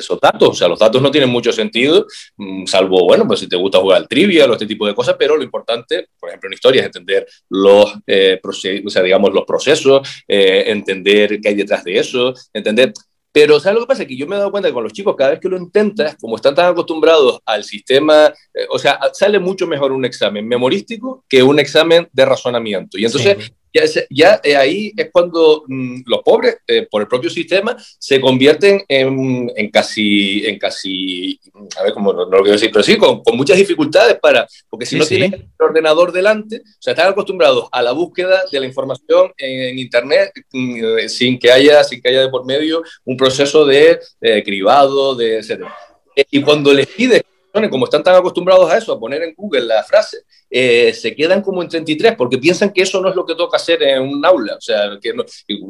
Speaker 4: esos datos. O sea, los datos no tienen mucho sentido, mm, salvo, bueno, pues si te gusta jugar al trivia o este tipo de cosas, pero lo importante, por ejemplo, en historia, es entender los, eh, o sea, digamos, los procesos, eh, entender qué hay detrás de eso, entender pero ¿sabes lo que pasa? Que yo me he dado cuenta que con los chicos, cada vez que lo intentas, como están tan acostumbrados al sistema, eh, o sea, sale mucho mejor un examen memorístico que un examen de razonamiento. Y entonces ya, eh, ahí es cuando mm, los pobres, eh, por el propio sistema, se convierten en, en, casi, en casi, a ver cómo no, lo quiero decir, pero sí, con, con muchas dificultades para, porque si no tienen el ordenador delante, o sea, están acostumbrados a la búsqueda de la información en, Internet mm, eh, sin que haya, sin que haya de por medio un proceso de cribado, de etcétera. Y cuando les pides como están tan acostumbrados a eso, a poner en Google la frase, eh, se quedan como en 33 porque piensan que eso no es lo que toca hacer en un aula. O sea, que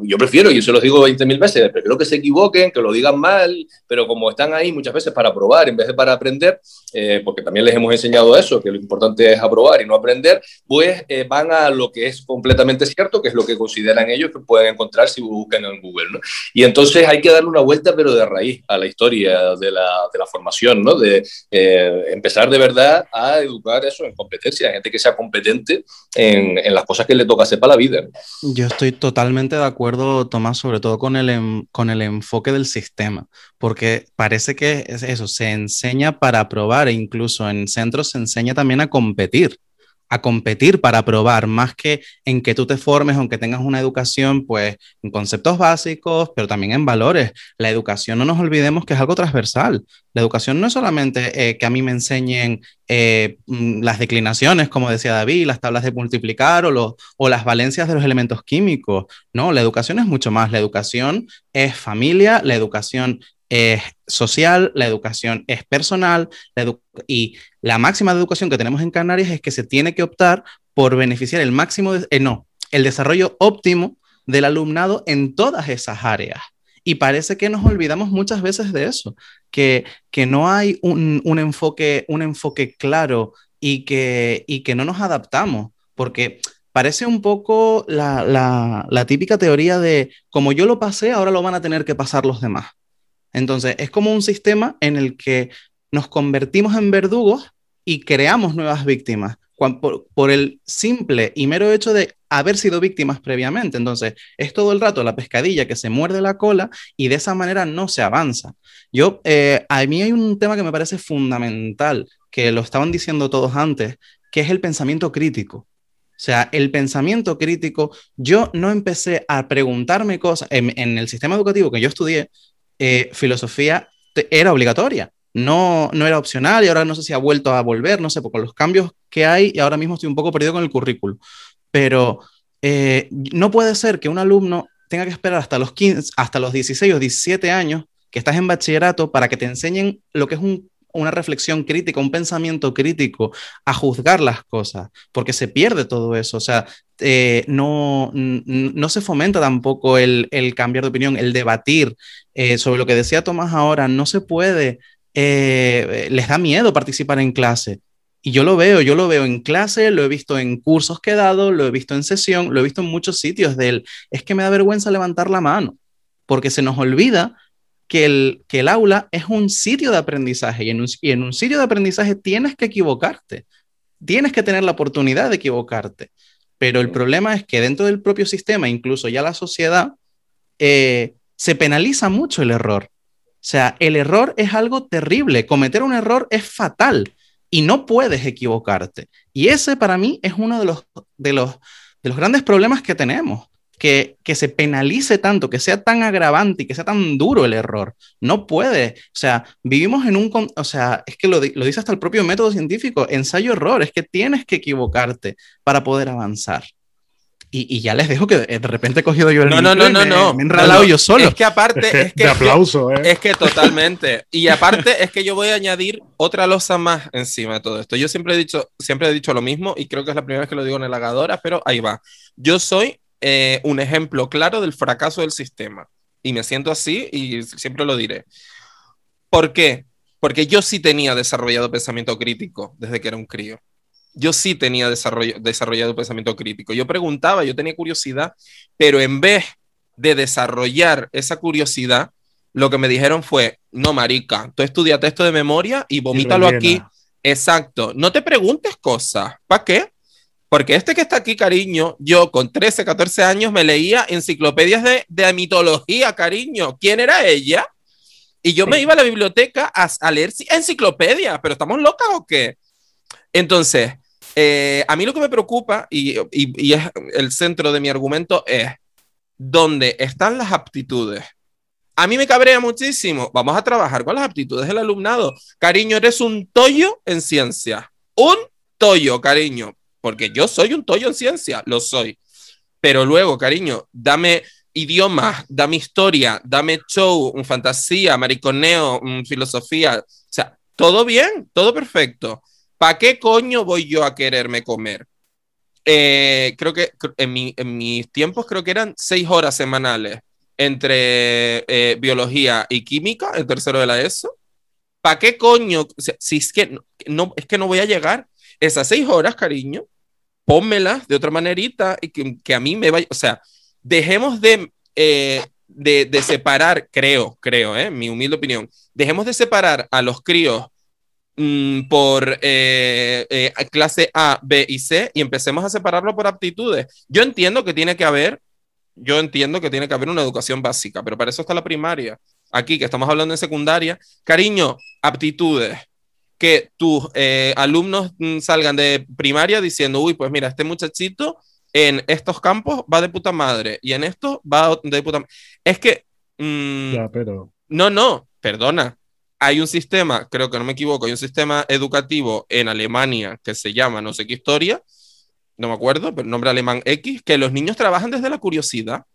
Speaker 4: yo prefiero, y se los digo 20.000 veces, prefiero que se equivoquen, que lo digan mal, pero como están ahí muchas veces para probar en vez de para aprender, eh, porque también les hemos enseñado eso, que lo importante es aprobar y no aprender, pues eh, van a lo que es completamente cierto, que es lo que consideran ellos que pueden encontrar si buscan en Google. ¿no? Y entonces hay que darle una vuelta, pero de raíz, a la historia de la, de la formación, ¿no? de empezar de verdad a educar eso en competencias, gente que sea competente en, en, las cosas que le toca hacer para la vida.
Speaker 3: Yo estoy totalmente de acuerdo, Tomás, sobre todo con el, con el enfoque del sistema, porque parece que es eso, se enseña para probar e incluso en centros se enseña también a competir a competir para probar, más que en que tú te formes, aunque tengas una educación, pues en conceptos básicos, pero también en valores. La educación, no nos olvidemos que es algo transversal. La educación no es solamente eh, que a mí me enseñen eh, mm, las declinaciones, como decía David, las tablas de multiplicar o, o las valencias de los elementos químicos. No, la educación es mucho más. La educación es familia, la educación es social, la educación es personal, y la máxima de educación que tenemos en Canarias es que se tiene que optar por beneficiar el máximo, eh, no, el desarrollo óptimo del alumnado en todas esas áreas. Y parece que nos olvidamos muchas veces de eso, que, que no hay un, un, enfoque, un enfoque claro y que, y que no nos adaptamos, porque parece un poco la, la, típica teoría de como yo lo pasé, ahora lo van a tener que pasar los demás. Entonces, es como un sistema en el que nos convertimos en verdugos y creamos nuevas víctimas por, el simple y mero hecho de haber sido víctimas previamente. Entonces, es todo el rato la pescadilla que se muerde la cola y de esa manera no se avanza. Yo, eh, a mí hay un tema que me parece fundamental, que lo estaban diciendo todos antes, que es el pensamiento crítico. O sea, el pensamiento crítico, yo no empecé a preguntarme cosas, en, el sistema educativo que yo estudié, eh, filosofía era obligatoria, no, no era opcional y ahora no sé si ha vuelto a volver, no sé, por los cambios que hay y ahora mismo estoy un poco perdido con el currículo. Pero eh, no puede ser que un alumno tenga que esperar hasta los, 15, hasta los 16 o 17 años que estás en bachillerato para que te enseñen lo que es un una reflexión crítica, un pensamiento crítico, a juzgar las cosas, porque se pierde todo eso. O sea, eh, no, no se fomenta tampoco el, cambiar de opinión, el debatir eh, sobre lo que decía Tomás ahora. No se puede, eh, les da miedo participar en clase. Y yo lo veo, yo lo veo en clase, lo he visto en cursos que he dado, lo he visto en sesión, lo he visto en muchos sitios de él. Es que me da vergüenza levantar la mano, porque se nos olvida que el, que el aula es un sitio de aprendizaje y en un, y en un sitio de aprendizaje tienes que equivocarte, tienes que tener la oportunidad de equivocarte. Pero el problema es que dentro del propio sistema, incluso ya la sociedad, eh, se penaliza mucho el error. O sea, el error es algo terrible, cometer un error es fatal y no puedes equivocarte. Y ese para mí es uno de los, de los, de los grandes problemas que tenemos que, se penalice tanto, que sea tan agravante y que sea tan duro el error. No puede. O sea, vivimos en un... O sea, es que lo, lo dice hasta el propio método científico, ensayo-error, es que tienes que equivocarte para poder avanzar. Y, ya les dejo que de repente he cogido yo el
Speaker 2: no, no, no, no, no,
Speaker 3: me he enralado yo solo.
Speaker 2: Es que aparte, es que,
Speaker 1: de aplauso,
Speaker 2: ¿eh? es que totalmente. Y aparte es que yo voy a añadir otra losa más encima de todo esto. Yo siempre he dicho, siempre he dicho lo mismo y creo que es la primera vez que lo digo en el Agadora, pero ahí va. Yo soy eh, un ejemplo claro del fracaso del sistema. Y me siento así y siempre lo diré. ¿Por qué? Porque yo sí tenía desarrollado pensamiento crítico desde que era un crío. Yo sí tenía desarrollo, desarrollado pensamiento crítico. Yo preguntaba, yo tenía curiosidad, pero en vez de desarrollar esa curiosidad, lo que me dijeron fue, no, marica, tú estudiate esto de memoria y vomítalo aquí. Exacto. No te preguntes cosas. ¿Para qué? Porque este que está aquí, cariño, yo con 13, 14 años me leía enciclopedias de, de mitología, cariño. ¿Quién era ella? Y yo me iba a la biblioteca a, leer enciclopedias, pero ¿estamos locas o qué? Entonces, eh, a mí lo que me preocupa, y, y, y, es el centro de mi argumento, es dónde están las aptitudes. A mí me cabrea muchísimo. Vamos a trabajar con las aptitudes del alumnado. Cariño, eres un tollo en ciencia. Un tollo, cariño porque yo soy un tollo en ciencia, lo soy. Pero luego, cariño, dame idioma, dame historia, dame show, fantasía, mariconeo, filosofía. O sea, todo bien, todo perfecto. ¿Para qué coño voy yo a quererme comer? Eh, creo que en, en, mis tiempos creo que eran seis horas semanales entre eh, biología y química, el tercero de la ESO. ¿Para qué coño? si es que no, es que no voy a llegar esas seis horas, cariño, pónmelas de otra manerita y que, a mí me vaya, o sea, dejemos de, eh, de, separar, creo, creo, eh, mi humilde opinión, dejemos de separar a los críos mm, por eh, clase A, B y C y empecemos a separarlo por aptitudes. Yo entiendo que tiene que haber, yo entiendo que tiene que haber una educación básica, pero para eso está la primaria. Aquí que estamos hablando en secundaria, cariño, aptitudes que tus eh, alumnos mm, salgan de primaria diciendo, uy, pues mira, este muchachito en estos campos va de puta madre y en esto va de puta madre. Es que...
Speaker 1: Mm, ya, pero...
Speaker 2: No, no, perdona. Hay un sistema, creo que no me equivoco, hay un sistema educativo en Alemania que se llama no sé qué historia, no me acuerdo, pero nombre alemán X, que los niños trabajan desde la curiosidad,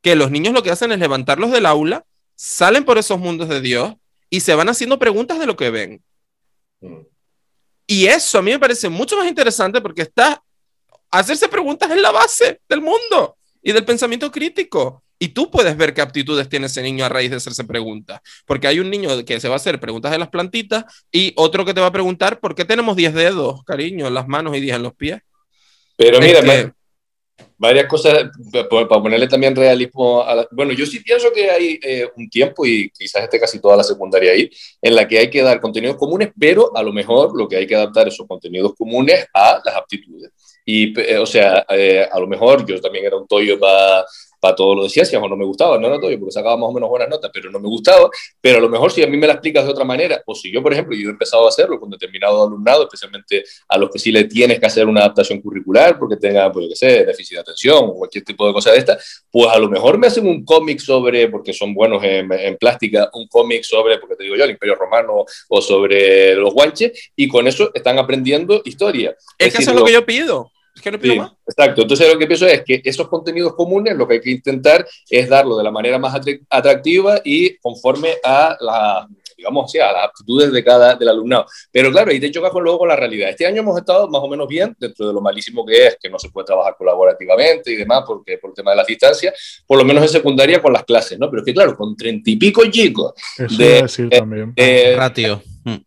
Speaker 2: que los niños lo que hacen es levantarlos del aula, salen por esos mundos de Dios y se van haciendo preguntas de lo que ven. Y eso a mí me parece mucho más interesante porque está hacerse preguntas en la base del mundo y del pensamiento crítico. Y tú puedes ver qué aptitudes tiene ese niño a raíz de hacerse preguntas. Porque hay un niño que se va a hacer preguntas de las plantitas y otro que te va a preguntar por qué tenemos 10 dedos, cariño, en las manos y 10 en los pies.
Speaker 4: Pero mira, varias cosas, para ponerle también realismo Bueno, yo sí pienso que hay eh, un tiempo, y quizás esté casi toda la secundaria ahí, en la que hay que dar contenidos comunes, pero a lo mejor lo que hay que adaptar esos contenidos comunes a las aptitudes. Y, eh, o sea, eh, a lo mejor yo también era un toyo para para todo lo de ciencias o no me gustaba, no era todo, porque sacaba más o menos buenas notas, pero no me gustaba, pero a lo mejor si a mí me la explicas de otra manera, o si yo, por ejemplo, yo he empezado a hacerlo con determinado alumnado, especialmente a los que sí le tienes que hacer una adaptación curricular porque tengan, pues yo qué sé, déficit de atención o cualquier tipo de cosa de esta, pues a lo mejor me hacen un cómic sobre, porque son buenos en, en plástica, un cómic sobre, porque te digo yo, el Imperio Romano o sobre los guanches, y con eso están aprendiendo historia.
Speaker 2: Es, que eso es lo que yo pido. Es que no pido más.
Speaker 4: Exacto. Entonces lo que pienso es que esos contenidos comunes lo que hay que intentar es darlo de la manera más atractiva y conforme a la digamos, a las aptitudes de cada del alumnado. Pero claro, ahí te chocas con, luego con la realidad. Este año hemos estado más o menos bien, dentro de lo malísimo que es, que no se puede trabajar colaborativamente y demás, porque por el tema de las distancias, por lo menos en secundaria con las clases, ¿no? Pero es que claro, con treinta y pico chicos.
Speaker 1: Eso de, decir también.
Speaker 3: ratio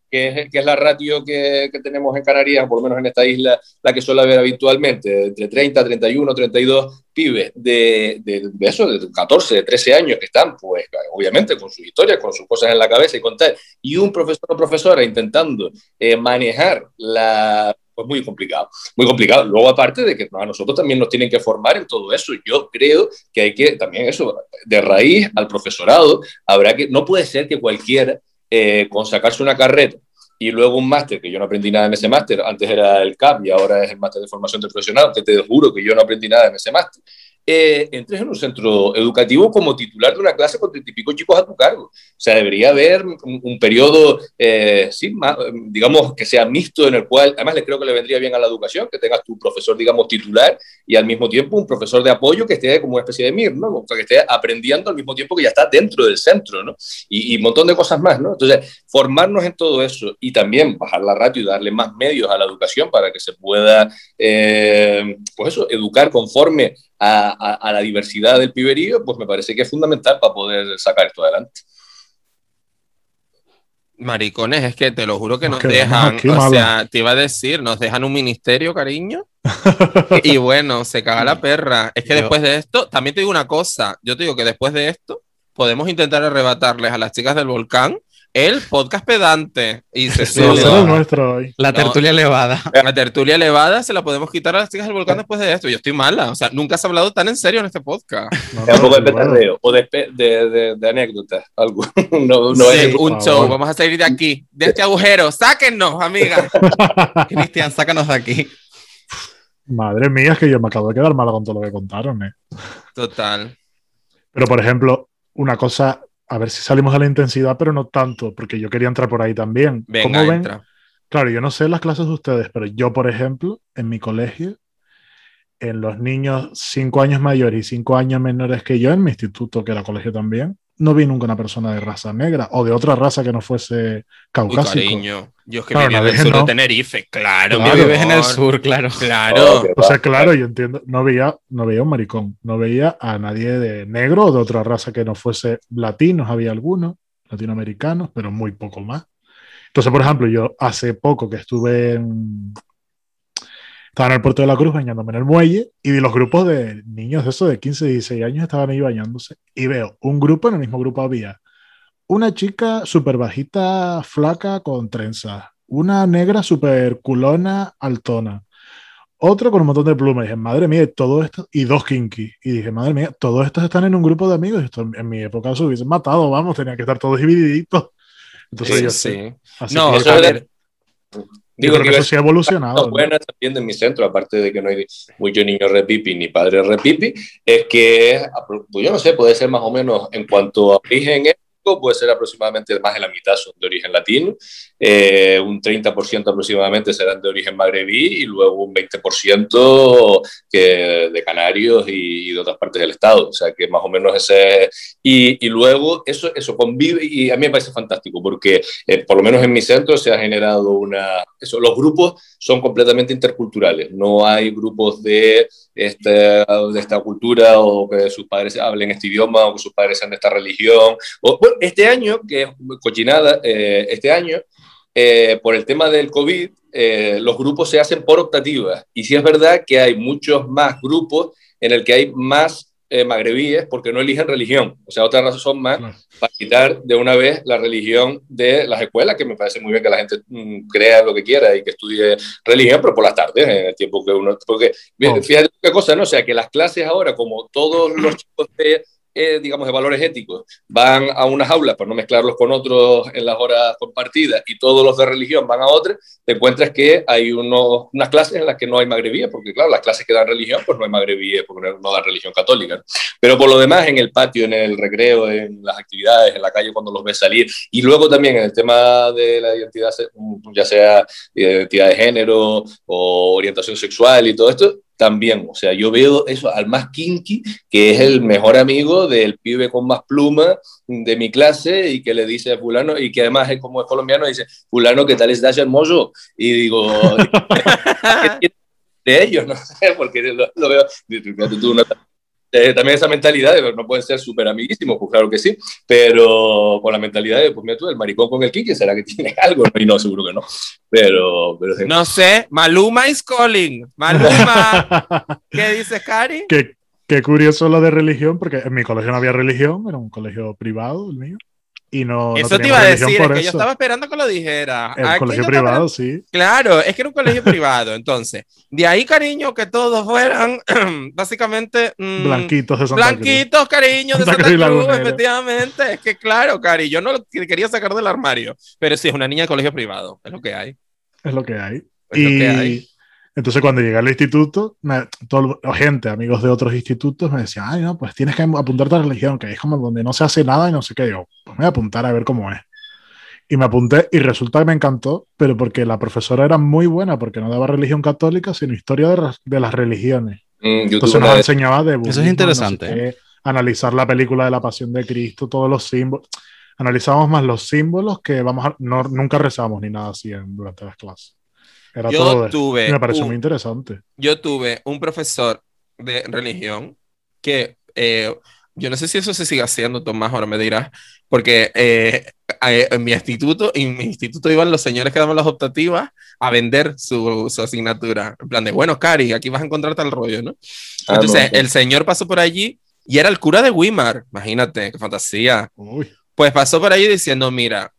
Speaker 4: que es, la ratio que, tenemos en Canarias, por lo menos en esta isla, la que suele haber habitualmente, entre 30, 31, 32 pibes de, de, de eso, de 14, de 13 años que están, pues obviamente con sus historias, con sus cosas en la cabeza y contar, y un profesor o profesora intentando eh, manejar la pues muy complicado, muy complicado. Luego, aparte de que a nosotros también nos tienen que formar en todo eso, yo creo que hay que también eso, de raíz al profesorado, habrá que, no puede ser que cualquiera eh, con sacarse una carrera y luego un máster, que yo no aprendí nada en ese máster, antes era el CAP y ahora es el máster de formación profesional, que te juro que yo no aprendí nada en ese máster eh, entres en un centro educativo como titular de una clase con treinta y pico chicos a tu cargo. O sea, debería haber un, periodo, eh, sí, digamos, que sea mixto en el cual, además le creo que le vendría bien a la educación, que tengas tu profesor, digamos, titular y al mismo tiempo un profesor de apoyo que esté como una especie de MIR, ¿no? O sea, que esté aprendiendo al mismo tiempo que ya está dentro del centro, ¿no? Y, un montón de cosas más, ¿no? Entonces, formarnos en todo eso y también bajar la ratio y darle más medios a la educación para que se pueda, eh, pues eso, educar conforme a, la diversidad del piberío, pues me parece que es fundamental para poder sacar esto adelante.
Speaker 2: Maricones, es que te lo juro que nos, dejan, o sea, te iba a decir, nos dejan un ministerio, cariño. y bueno, se caga la perra. Es que después de esto, también te digo una cosa, yo te digo que después de esto, podemos intentar arrebatarles a las chicas del volcán el podcast pedante. Y se
Speaker 3: nuestro La tertulia elevada.
Speaker 2: La tertulia elevada se la podemos quitar a las chicas del volcán después de esto. Yo estoy mala. O sea, nunca has hablado tan en serio en este podcast.
Speaker 4: un poco de o de, de, de, anécdotas. Algo.
Speaker 2: no, no sí, un show. Vamos a salir de aquí, de este agujero. Sáquennos, amiga.
Speaker 3: Cristian, sácanos de aquí.
Speaker 1: Madre mía, es que yo me acabo de quedar mala con todo lo que contaron. ¿eh?
Speaker 2: Total.
Speaker 1: Pero, por ejemplo, una cosa a ver si salimos a la intensidad, pero no tanto, porque yo quería entrar por ahí también.
Speaker 2: Venga, ven?
Speaker 1: Claro, yo no sé las clases de ustedes, pero yo, por ejemplo, en mi colegio, en los niños cinco años mayores y cinco años menores que yo, en mi instituto, que era colegio también, no vi nunca una persona de raza negra o de otra raza que no fuese caucásico.
Speaker 2: cariño. Yo es que vivía en el sur de Tenerife, claro.
Speaker 3: claro vives en el sur, claro.
Speaker 2: Claro.
Speaker 1: o sea, claro, yo entiendo, no veía, no veía un maricón, no veía a nadie de negro o de otra raza que no fuese latinos, había algunos, latinoamericanos, pero muy poco más. Entonces, por ejemplo, yo hace poco que estuve en, estaba en el puerto de la Cruz bañándome en el muelle y vi los grupos de niños de esos de 15, 16 años estaban ahí bañándose. Y veo un grupo, en el mismo grupo había una chica súper bajita, flaca, con trenzas. Una negra súper culona, altona. Otro con un montón de plumas. Y dije, madre mía, todo esto. Y dos kinky. Y dije, madre mía, todos estos están en un grupo de amigos. Esto en mi época se hubiesen matado, vamos, tenían que estar todos divididitos. Entonces sí, yo sí.
Speaker 2: Así no, que,
Speaker 1: Digo que, eso sí ha evolucionado.
Speaker 4: Buena también en mi centro, aparte de que no hay muchos niños repipi ni padres repipi, es que, pues yo no sé, puede ser más o menos en cuanto a origen puede ser aproximadamente más de la mitad son de origen latino, eh, un 30% aproximadamente serán de origen magrebí y luego un 20% que de canarios y, de otras partes del estado. O sea que más o menos ese... Y, y luego eso, eso convive y a mí me parece fantástico porque eh, por lo menos en mi centro se ha generado una... Eso, los grupos son completamente interculturales, no hay grupos de, este, de esta cultura o que sus padres hablen este idioma o que sus padres sean de esta religión. O, este año, que es cochinada, eh, este año, eh, por el tema del COVID, eh, los grupos se hacen por optativas. Y sí es verdad que hay muchos más grupos en el que hay más eh, magrebíes porque no eligen religión. O sea, otra razón más para quitar de una vez la religión de las escuelas, que me parece muy bien que la gente mm, crea lo que quiera y que estudie religión, pero por las tardes, en el tiempo que uno... Porque, oh. fíjate qué cosa, ¿no? O sea, que las clases ahora, como todos los chicos de eh, digamos, de valores éticos, van a unas aulas para no mezclarlos con otros en las horas compartidas y todos los de religión van a otras, te encuentras que hay unos, unas clases en las que no hay magrebía, porque claro, las clases que dan religión, pues no hay magrebía, porque no, dan religión católica. Pero por lo demás, en el patio, en el recreo, en las actividades, en la calle cuando los ves salir, y luego también en el tema de la identidad, ya sea identidad de género o orientación sexual y todo esto, también. O sea, yo veo eso al más kinky, que es el mejor amigo del pibe con más pluma de mi clase y que le dice a fulano, y que además es como es colombiano, dice, fulano, ¿qué tal es hermoso? Y digo, de ellos, no sé, porque lo, veo, tú eh, también esa mentalidad de no pueden ser súper amiguísimos, pues claro que sí, pero con la mentalidad de, pues mira tú, el maricón con el Kiki, ¿será que tiene algo? Y no, seguro que no. Pero, pero
Speaker 2: No sé, Maluma is calling. Maluma. ¿Qué dices, Cari?
Speaker 1: Qué, qué curioso lo de religión, porque en mi colegio no había religión, era un colegio privado el mío. Y no,
Speaker 2: eso te iba a decir, es que yo estaba esperando que lo dijera.
Speaker 1: El colegio privado, sí.
Speaker 2: Claro, es que era un colegio privado. Entonces, de ahí, cariño, que todos fueran básicamente.
Speaker 1: Mm, blanquitos de Santa
Speaker 2: Blanquitos, cariño, de Santa, Cruz, efectivamente. Es que, claro, Cari, yo no lo quería sacar del armario. Pero sí, es una niña de colegio privado. Es lo que hay.
Speaker 1: Es lo que hay. Es lo que hay. Entonces, cuando llegué al instituto, me, la gente, amigos de otros institutos, me decían, ay, no, pues tienes que apuntarte a la religión, que es como donde no se hace nada y no sé qué. Digo, pues me voy a apuntar a ver cómo es. Y me apunté y resulta que me encantó, pero porque la profesora era muy buena, porque no daba religión católica, sino historia de, las religiones. Mm, Entonces nos enseñaba de
Speaker 3: Eso es interesante.
Speaker 1: analizar la película de la Pasión de Cristo, todos los símbolos. Analizamos más los símbolos que vamos a, no, nunca rezamos ni nada así en, durante las clases
Speaker 2: yo tuve.
Speaker 1: Me pareció muy interesante.
Speaker 2: Yo tuve un profesor de religión que eh, yo no sé si eso se sigue haciendo, Tomás, ahora me dirás, porque eh, en mi instituto, en mi instituto iban los señores que daban las optativas a vender su, su, asignatura. En plan de, bueno, Cari, aquí vas a encontrar tal rollo, ¿no? Ah, Entonces, el señor pasó por allí y era el cura de Weimar, imagínate, qué fantasía. Pues pasó por allí diciendo, mira,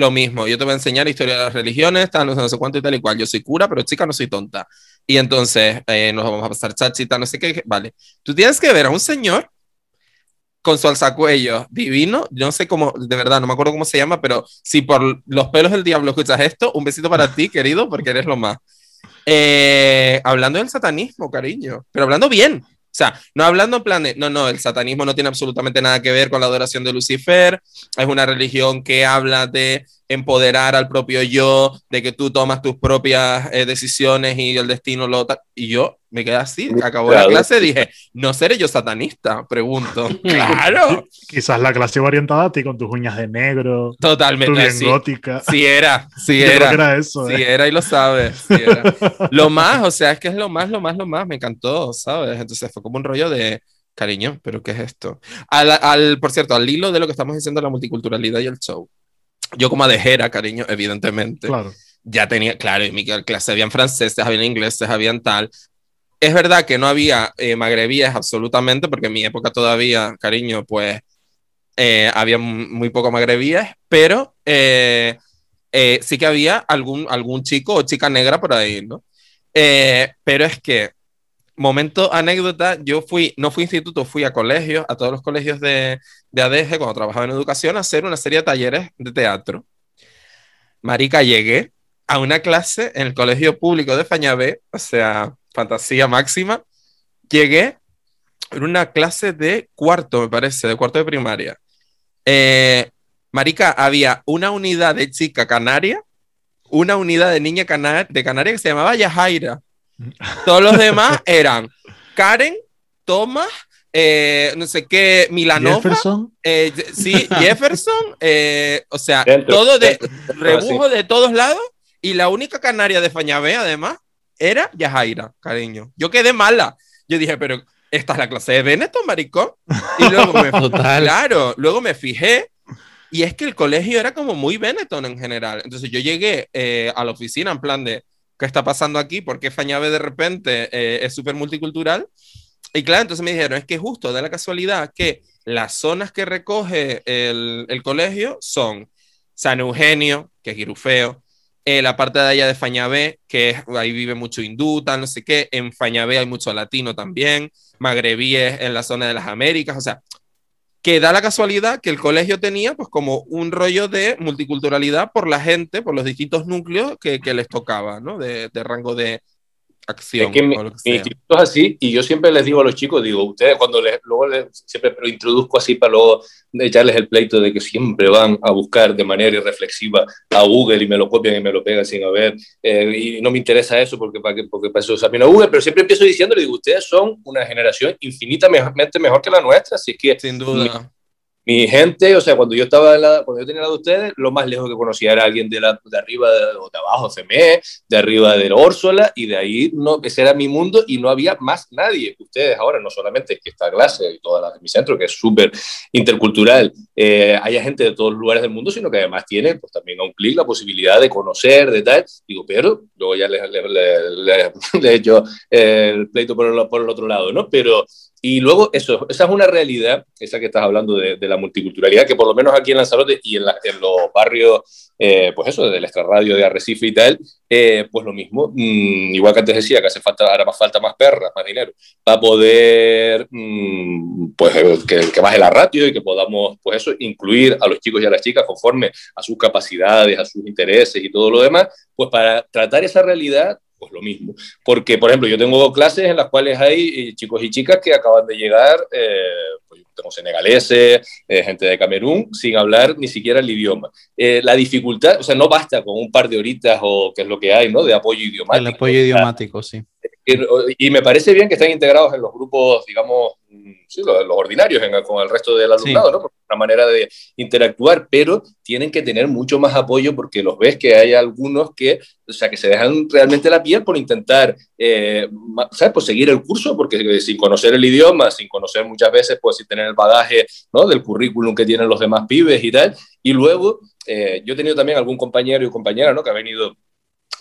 Speaker 2: lo mismo, yo te voy a enseñar historia de las religiones, tal, no sé, cuánto y tal y cual. Yo soy cura, pero chica, no soy tonta. Y entonces eh, nos vamos a pasar chachita, no sé qué. Vale. Tú tienes que ver a un señor con su alzacuello divino, yo no sé cómo, de verdad, no me acuerdo cómo se llama, pero si por los pelos del diablo escuchas esto, un besito para ti, querido, porque eres lo más. Eh, hablando del satanismo, cariño, pero hablando bien, o sea, no hablando en plan de, no, no, el satanismo no tiene absolutamente nada que ver con la adoración de Lucifer, es una religión que habla de empoderar al propio yo, de que tú tomas tus propias eh, decisiones y el destino lo... Y yo me quedé así, acabó la clase, dije, ¿no seré yo satanista? Pregunto. ¡Claro!
Speaker 1: Quizás la clase iba orientada a ti con tus uñas de negro.
Speaker 2: Totalmente.
Speaker 1: bien sí, gótica.
Speaker 2: Sí era, sí era.
Speaker 1: era eso.
Speaker 2: Sí
Speaker 1: ¿eh?
Speaker 2: era y lo sabes. lo más, o sea, es que es lo más, lo más, lo más, me encantó, ¿sabes? Entonces fue como un rollo de... Cariño, pero ¿qué es esto? Al, al, por cierto, al hilo de lo que estamos diciendo, la multiculturalidad y el show yo como adejera, cariño, evidentemente.
Speaker 1: Claro.
Speaker 2: Ya tenía, claro, en mi clase habían franceses, habían ingleses, habían tal. Es verdad que no había eh, magrebíes absolutamente, porque en mi época todavía, cariño, pues eh, había muy poco magrebíes, pero eh, eh, sí que había algún, algún chico o chica negra por ahí, ¿no? pero es que momento anécdota, yo fui, no fui a instituto, fui a colegios, a todos los colegios de, de ADG cuando trabajaba en educación, a hacer una serie de talleres de teatro. Marica, llegué a una clase en el colegio público de Fañabé, o sea, fantasía máxima. Llegué en una clase de cuarto, me parece, de cuarto de primaria. Eh, marica, había una unidad de chica canaria, una unidad de niña de canaria que se llamaba Yajaira. Todos los demás eran Karen, Thomas, eh, no sé qué, Milanova.
Speaker 1: Jefferson.
Speaker 2: Eh, sí, Jefferson. Eh, o sea, todo de rebujo de todos lados. Y la única canaria de Fañabé, además, era Yajaira, cariño. Yo quedé mala. Yo dije, pero esta es la clase de Benetton, maricón. Y luego me, claro, luego me fijé Y es que el colegio era como muy Benetton en general. Entonces yo llegué eh, a la oficina en plan de, ¿qué está pasando aquí? ¿Por qué de repente eh, es súper multicultural? Y claro, entonces me dijeron, es que justo da la casualidad que las zonas que recoge el, el colegio son San Eugenio, que es Girufeo, eh, la parte de allá de Fañabé, que ahí vive mucho hindú, tal, no sé qué, en Fañabé hay mucho latino también, magrebíes en la zona de las Américas, o sea, que da la casualidad que el colegio tenía pues como un rollo de multiculturalidad por la gente, por los distintos núcleos que, que les tocaba, ¿no? De, de rango de, acción.
Speaker 4: Es que mi, mi instituto es así y yo siempre les digo a los chicos, digo, ustedes cuando les, luego les, siempre lo introduzco así para luego echarles el pleito de que siempre van a buscar de manera irreflexiva a Google y me lo copian y me lo pegan sin haber, eh, y no me interesa eso porque para, que, porque para eso examino a Google, pero siempre empiezo diciéndole, digo, ustedes son una generación infinitamente mejor que la nuestra, así que...
Speaker 2: Sin duda
Speaker 4: mi gente, o sea, cuando yo estaba, la, cuando yo tenía la de ustedes, lo más lejos que conocía era alguien de, la, de arriba de, o de abajo, CME, de arriba de Órsola, y de ahí, no, ese era mi mundo y no había más nadie. Ustedes ahora, no solamente esta clase y toda la, mi centro, que es súper intercultural, eh, haya gente de todos los lugares del mundo, sino que además tiene, pues también a un clic, la posibilidad de conocer, de tal. Digo, pero luego ya le, le he hecho el pleito por el, por el otro lado, ¿no? Pero y luego, eso, esa es una realidad, esa que estás hablando de, la multiculturalidad, que por lo menos aquí en Lanzarote y en, la, en los barrios, eh, pues eso, del extrarradio de Arrecife y tal, eh, pues lo mismo. Mm, igual que antes decía, que hace falta, ahora más falta más perras, más dinero, para poder, mm, pues, que, que, baje la ratio y que podamos, pues eso, incluir a los chicos y a las chicas conforme a sus capacidades, a sus intereses y todo lo demás, pues para tratar esa realidad pues lo mismo. Porque, por ejemplo, yo tengo clases en las cuales hay eh, chicos y chicas que acaban de llegar, eh, pues tengo senegaleses, eh, gente de Camerún, sin hablar ni siquiera el idioma. Eh, la dificultad, o sea, no basta con un par de horitas o qué es lo que hay, ¿no? De apoyo idiomático.
Speaker 3: El apoyo idiomático, sí.
Speaker 4: Y, y me parece bien que estén integrados en los grupos, digamos, sí, los, los, ordinarios en, con el resto del alumnado, sí. ¿no? Porque una manera de interactuar, pero tienen que tener mucho más apoyo porque los ves que hay algunos que, o sea, que se dejan realmente la piel por intentar, eh, ¿sabes? Pues seguir el curso, porque sin conocer el idioma, sin conocer muchas veces, pues sin tener el bagaje, ¿no? Del currículum que tienen los demás pibes y tal. Y luego, eh, yo he tenido también algún compañero y compañera, ¿no? Que ha venido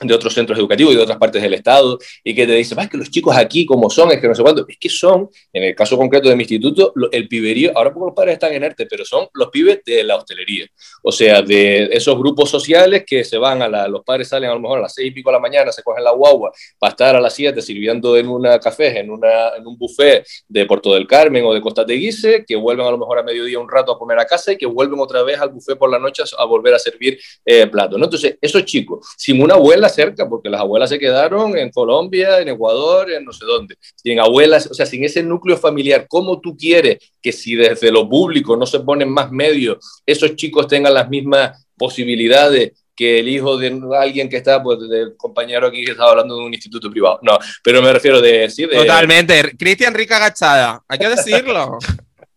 Speaker 4: de otros centros educativos y de otras partes del Estado, y que te dice, es que los chicos aquí como son, es que no sé cuánto, es que son, en el caso concreto de mi instituto, el piberío, ahora porque los padres están en ERTE, pero son los pibes de la hostelería, o sea, de esos grupos sociales que se van a la, los padres salen a lo mejor a las seis y pico de la mañana, se cogen la guagua para estar a las siete sirviendo en una café, en, una, en un buffet de Puerto del Carmen o de Costa Teguise, que vuelven a lo mejor a mediodía un rato a comer a casa y que vuelven otra vez al buffet por la noche a volver a servir eh, platos, ¿no? Entonces, esos chicos, sin una abuela cerca, porque las abuelas se quedaron en Colombia, en Ecuador, en no sé dónde. Sin abuelas, o sea, sin ese núcleo familiar, ¿cómo tú quieres que si desde lo público no se ponen más medios, esos chicos tengan las mismas posibilidades que el hijo de alguien que está, pues del compañero aquí que estaba hablando de un instituto privado. No, pero me refiero de... Sí, de...
Speaker 2: Totalmente. Cristian Rica Agachada, hay que decirlo.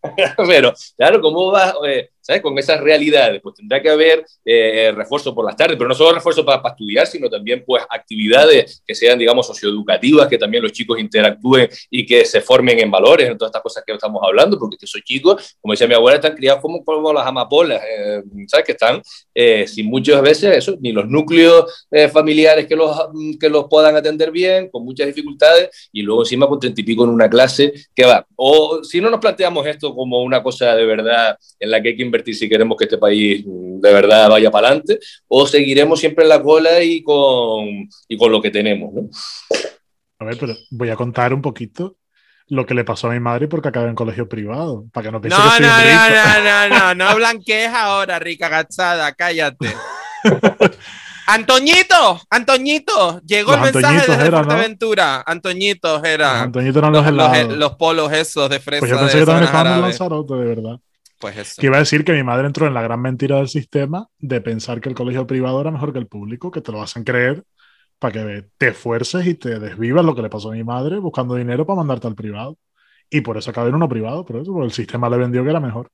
Speaker 4: pero, claro, ¿cómo vas? Eh, ¿sabes? Con esas realidades, pues tendrá que haber eh, refuerzo por las tardes, pero no solo refuerzo para, para, estudiar, sino también pues actividades que sean, digamos, socioeducativas, que también los chicos interactúen y que se formen en valores, en todas estas cosas que estamos hablando, porque esos chicos, como decía mi abuela, están criados como, como las amapolas, eh, ¿sabes? Que están eh, sin muchas veces eso, ni los núcleos eh, familiares que los, que los puedan atender bien, con muchas dificultades, y luego encima con treinta y pico en una clase que va. O si no nos planteamos esto como una cosa de verdad en la que hay que invertir si queremos que este país de verdad vaya para adelante, o seguiremos siempre en la cola y con, y con lo que tenemos. ¿no?
Speaker 1: A ver, pero voy a contar un poquito lo que le pasó a mi madre porque acaba en colegio privado, para que no piense
Speaker 2: no,
Speaker 1: que soy
Speaker 2: no,
Speaker 1: rico.
Speaker 2: no, no, no, no, no blanquees ahora, rica gachada, cállate. Antoñito, Antoñito, llegó
Speaker 1: Los
Speaker 2: el mensaje
Speaker 1: Antoñitos
Speaker 2: de
Speaker 1: era, ¿no?
Speaker 2: Fuerteventura. Antoñitos era.
Speaker 1: Antoñito eran los
Speaker 2: los,
Speaker 1: helados.
Speaker 2: los polos esos de fresa
Speaker 1: Pues yo pensé
Speaker 2: de
Speaker 1: que también estaban en. Lanzarote, de verdad.
Speaker 2: Pues eso.
Speaker 1: Que iba a decir que mi madre entró en la gran mentira del sistema de pensar que el colegio privado era mejor que el público, que te lo hacen creer para que te esfuerces y te desvivas lo que le pasó a mi madre buscando dinero para mandarte al privado. Y por eso acabé en uno privado, por eso, porque el sistema le vendió que era mejor.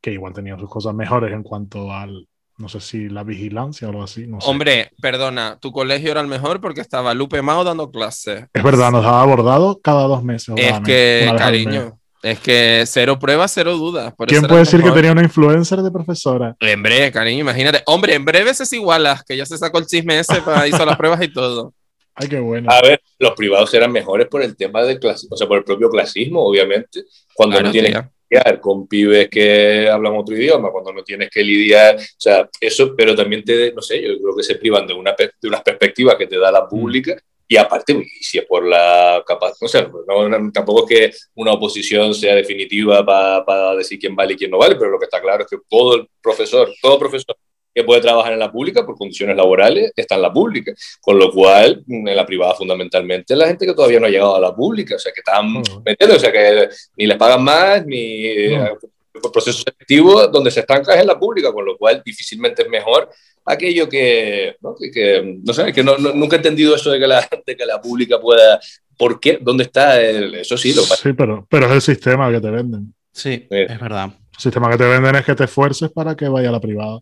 Speaker 1: Que igual tenía sus cosas mejores en cuanto al, no sé si la vigilancia o algo así. No sé.
Speaker 2: Hombre, perdona, tu colegio era el mejor porque estaba Lupe Mao dando clases.
Speaker 1: Es verdad, nos daba abordado cada dos meses.
Speaker 2: Es que, cariño, Es que cero pruebas, cero dudas.
Speaker 1: ¿Quién puede decir que tenía una influencer de profesora?
Speaker 2: En breve, cariño, imagínate. Hombre, en breve es igualas, que ya se sacó el chisme ese, para hizo las pruebas y todo.
Speaker 1: Ay, qué bueno.
Speaker 4: A ver, los privados eran mejores por el tema del clasismo, o sea, por el propio clasismo, obviamente. Cuando
Speaker 2: Claro,
Speaker 4: no tienes
Speaker 2: tía.
Speaker 4: que lidiar con pibes que hablan otro idioma, cuando no tienes que lidiar, o sea, eso, pero también te, no sé, yo creo que se privan de, una, de unas perspectivas que te da la pública. Y aparte, si es por la capacidad, no sé, no, no- tampoco es que una oposición sea definitiva para decir quién vale y quién no vale, pero lo que está claro es que todo el profesor, todo profesor que puede trabajar en la pública por condiciones laborales está en la pública. Con lo cual, en la privada fundamentalmente, la gente que todavía no ha llegado a la pública, o sea, que están,
Speaker 1: Ujú.
Speaker 4: ¿me entiendes? O sea, que ni les pagan más, ni eh,
Speaker 1: No.
Speaker 4: Por procesos selectivos, donde se estanca es en la pública, con lo cual difícilmente es mejor aquello que, ¿no? que, que, no sé, que no, no- nunca he entendido eso de que la, de que la pública pueda, ¿por qué? ¿Dónde está? el- eso sí, lo
Speaker 1: Sí, pero, pero es el sistema que te venden.
Speaker 3: Sí,
Speaker 4: Eh.
Speaker 3: es verdad.
Speaker 1: El sistema que te venden es que te esfuerces para que vaya a la privada.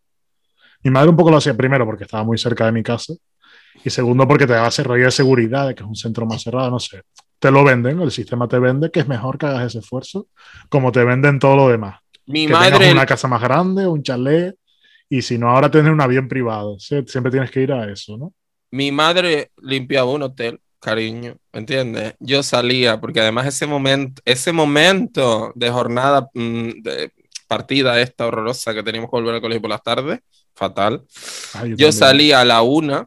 Speaker 1: Mi madre un poco lo hacía primero porque estaba muy cerca de mi casa y segundo porque te daba ese rollo de seguridad, de que es un centro más cerrado, no sé. Te lo venden, el sistema te vende que es mejor que hagas ese esfuerzo, como te venden todo lo demás.
Speaker 2: Mi
Speaker 1: que
Speaker 2: madre,
Speaker 1: tengas una casa más grande, un chalet, y si no, ahora tienes un avión privado. Sie- Siempre tienes que ir a eso, ¿no?
Speaker 2: mi madre limpiaba un hotel, cariño, ¿entiendes? Yo salía, porque además ese momento, ese momento de jornada, mm, de partida esta horrorosa que teníamos que volver al colegio por las tardes, fatal.
Speaker 1: Ay,
Speaker 2: Yo
Speaker 1: también.
Speaker 2: salía a la una.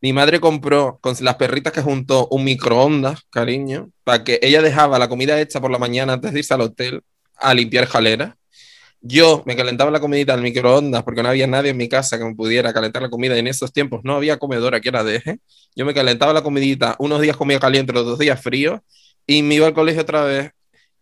Speaker 2: Mi madre compró con las perritas que juntó un microondas, cariño, para que ella dejaba la comida hecha por la mañana antes de irse al hotel a limpiar jalera. Yo me calentaba la comidita al microondas porque no había nadie en mi casa que me pudiera calentar la comida en esos tiempos no había comedora que la deje. Yo me calentaba la comidita, unos días comía caliente, los dos días frío y me iba al colegio otra vez.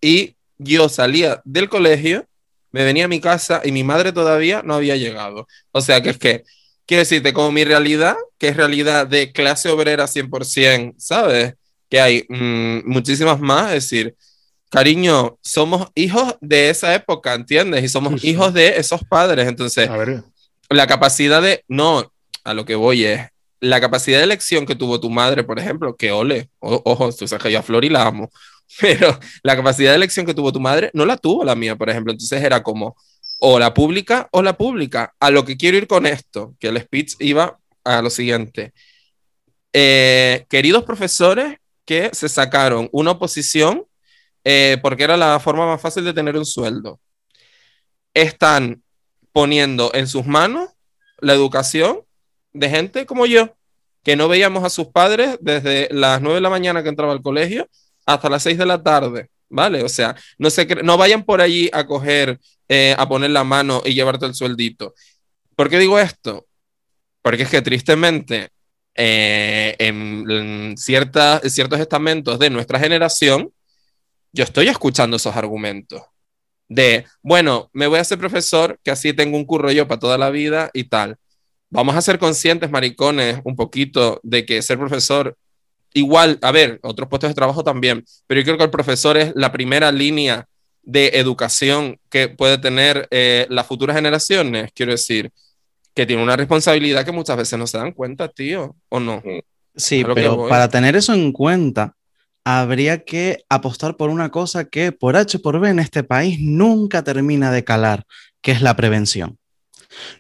Speaker 2: Y yo salía del colegio, me venía a mi casa y mi madre todavía no había llegado. O sea que es que, quiero decirte, como mi realidad, que es realidad de clase obrera 100%, ¿sabes? Que hay mm, muchísimas más, es decir, cariño, somos hijos de esa época, ¿entiendes? Y somos
Speaker 1: Sí,
Speaker 2: hijos de esos padres. Entonces,
Speaker 1: A ver,
Speaker 2: la capacidad de, no, a lo que voy es, la capacidad de elección que tuvo tu madre, por ejemplo, que ole, o- ojo, tú sabes que yo a Flori la amo, pero la capacidad de elección que tuvo tu madre no la tuvo la mía, por ejemplo. Entonces era como, o la pública o la pública. A lo que quiero ir con esto, que el speech iba a lo siguiente. Eh, queridos profesores que se sacaron una oposición eh, porque era la forma más fácil de tener un sueldo, están poniendo en sus manos la educación de gente como yo, que no veíamos a sus padres desde las 9 de la mañana que entraba al colegio hasta las 6 de la tarde, ¿vale? O sea, no, se no vayan por allí a coger, eh, a poner la mano y llevarte el sueldito. ¿Por qué digo esto? Porque es que tristemente eh, en, en cierta- en ciertos estamentos de nuestra generación, yo estoy escuchando esos argumentos de, bueno, me voy a ser profesor, que así tengo un curro yo para toda la vida y tal. Vamos a ser conscientes, maricones, un poquito de que ser profesor, igual, a ver, otros puestos de trabajo también, pero yo creo que el profesor es la primera línea de educación que puede tener eh, las futuras generaciones, quiero decir, que tiene una responsabilidad que muchas veces no se dan cuenta, tío, ¿o no?
Speaker 3: Sí, pero para tener eso en cuenta, habría que apostar por una cosa que por H por B en este país nunca termina de calar, que es la prevención.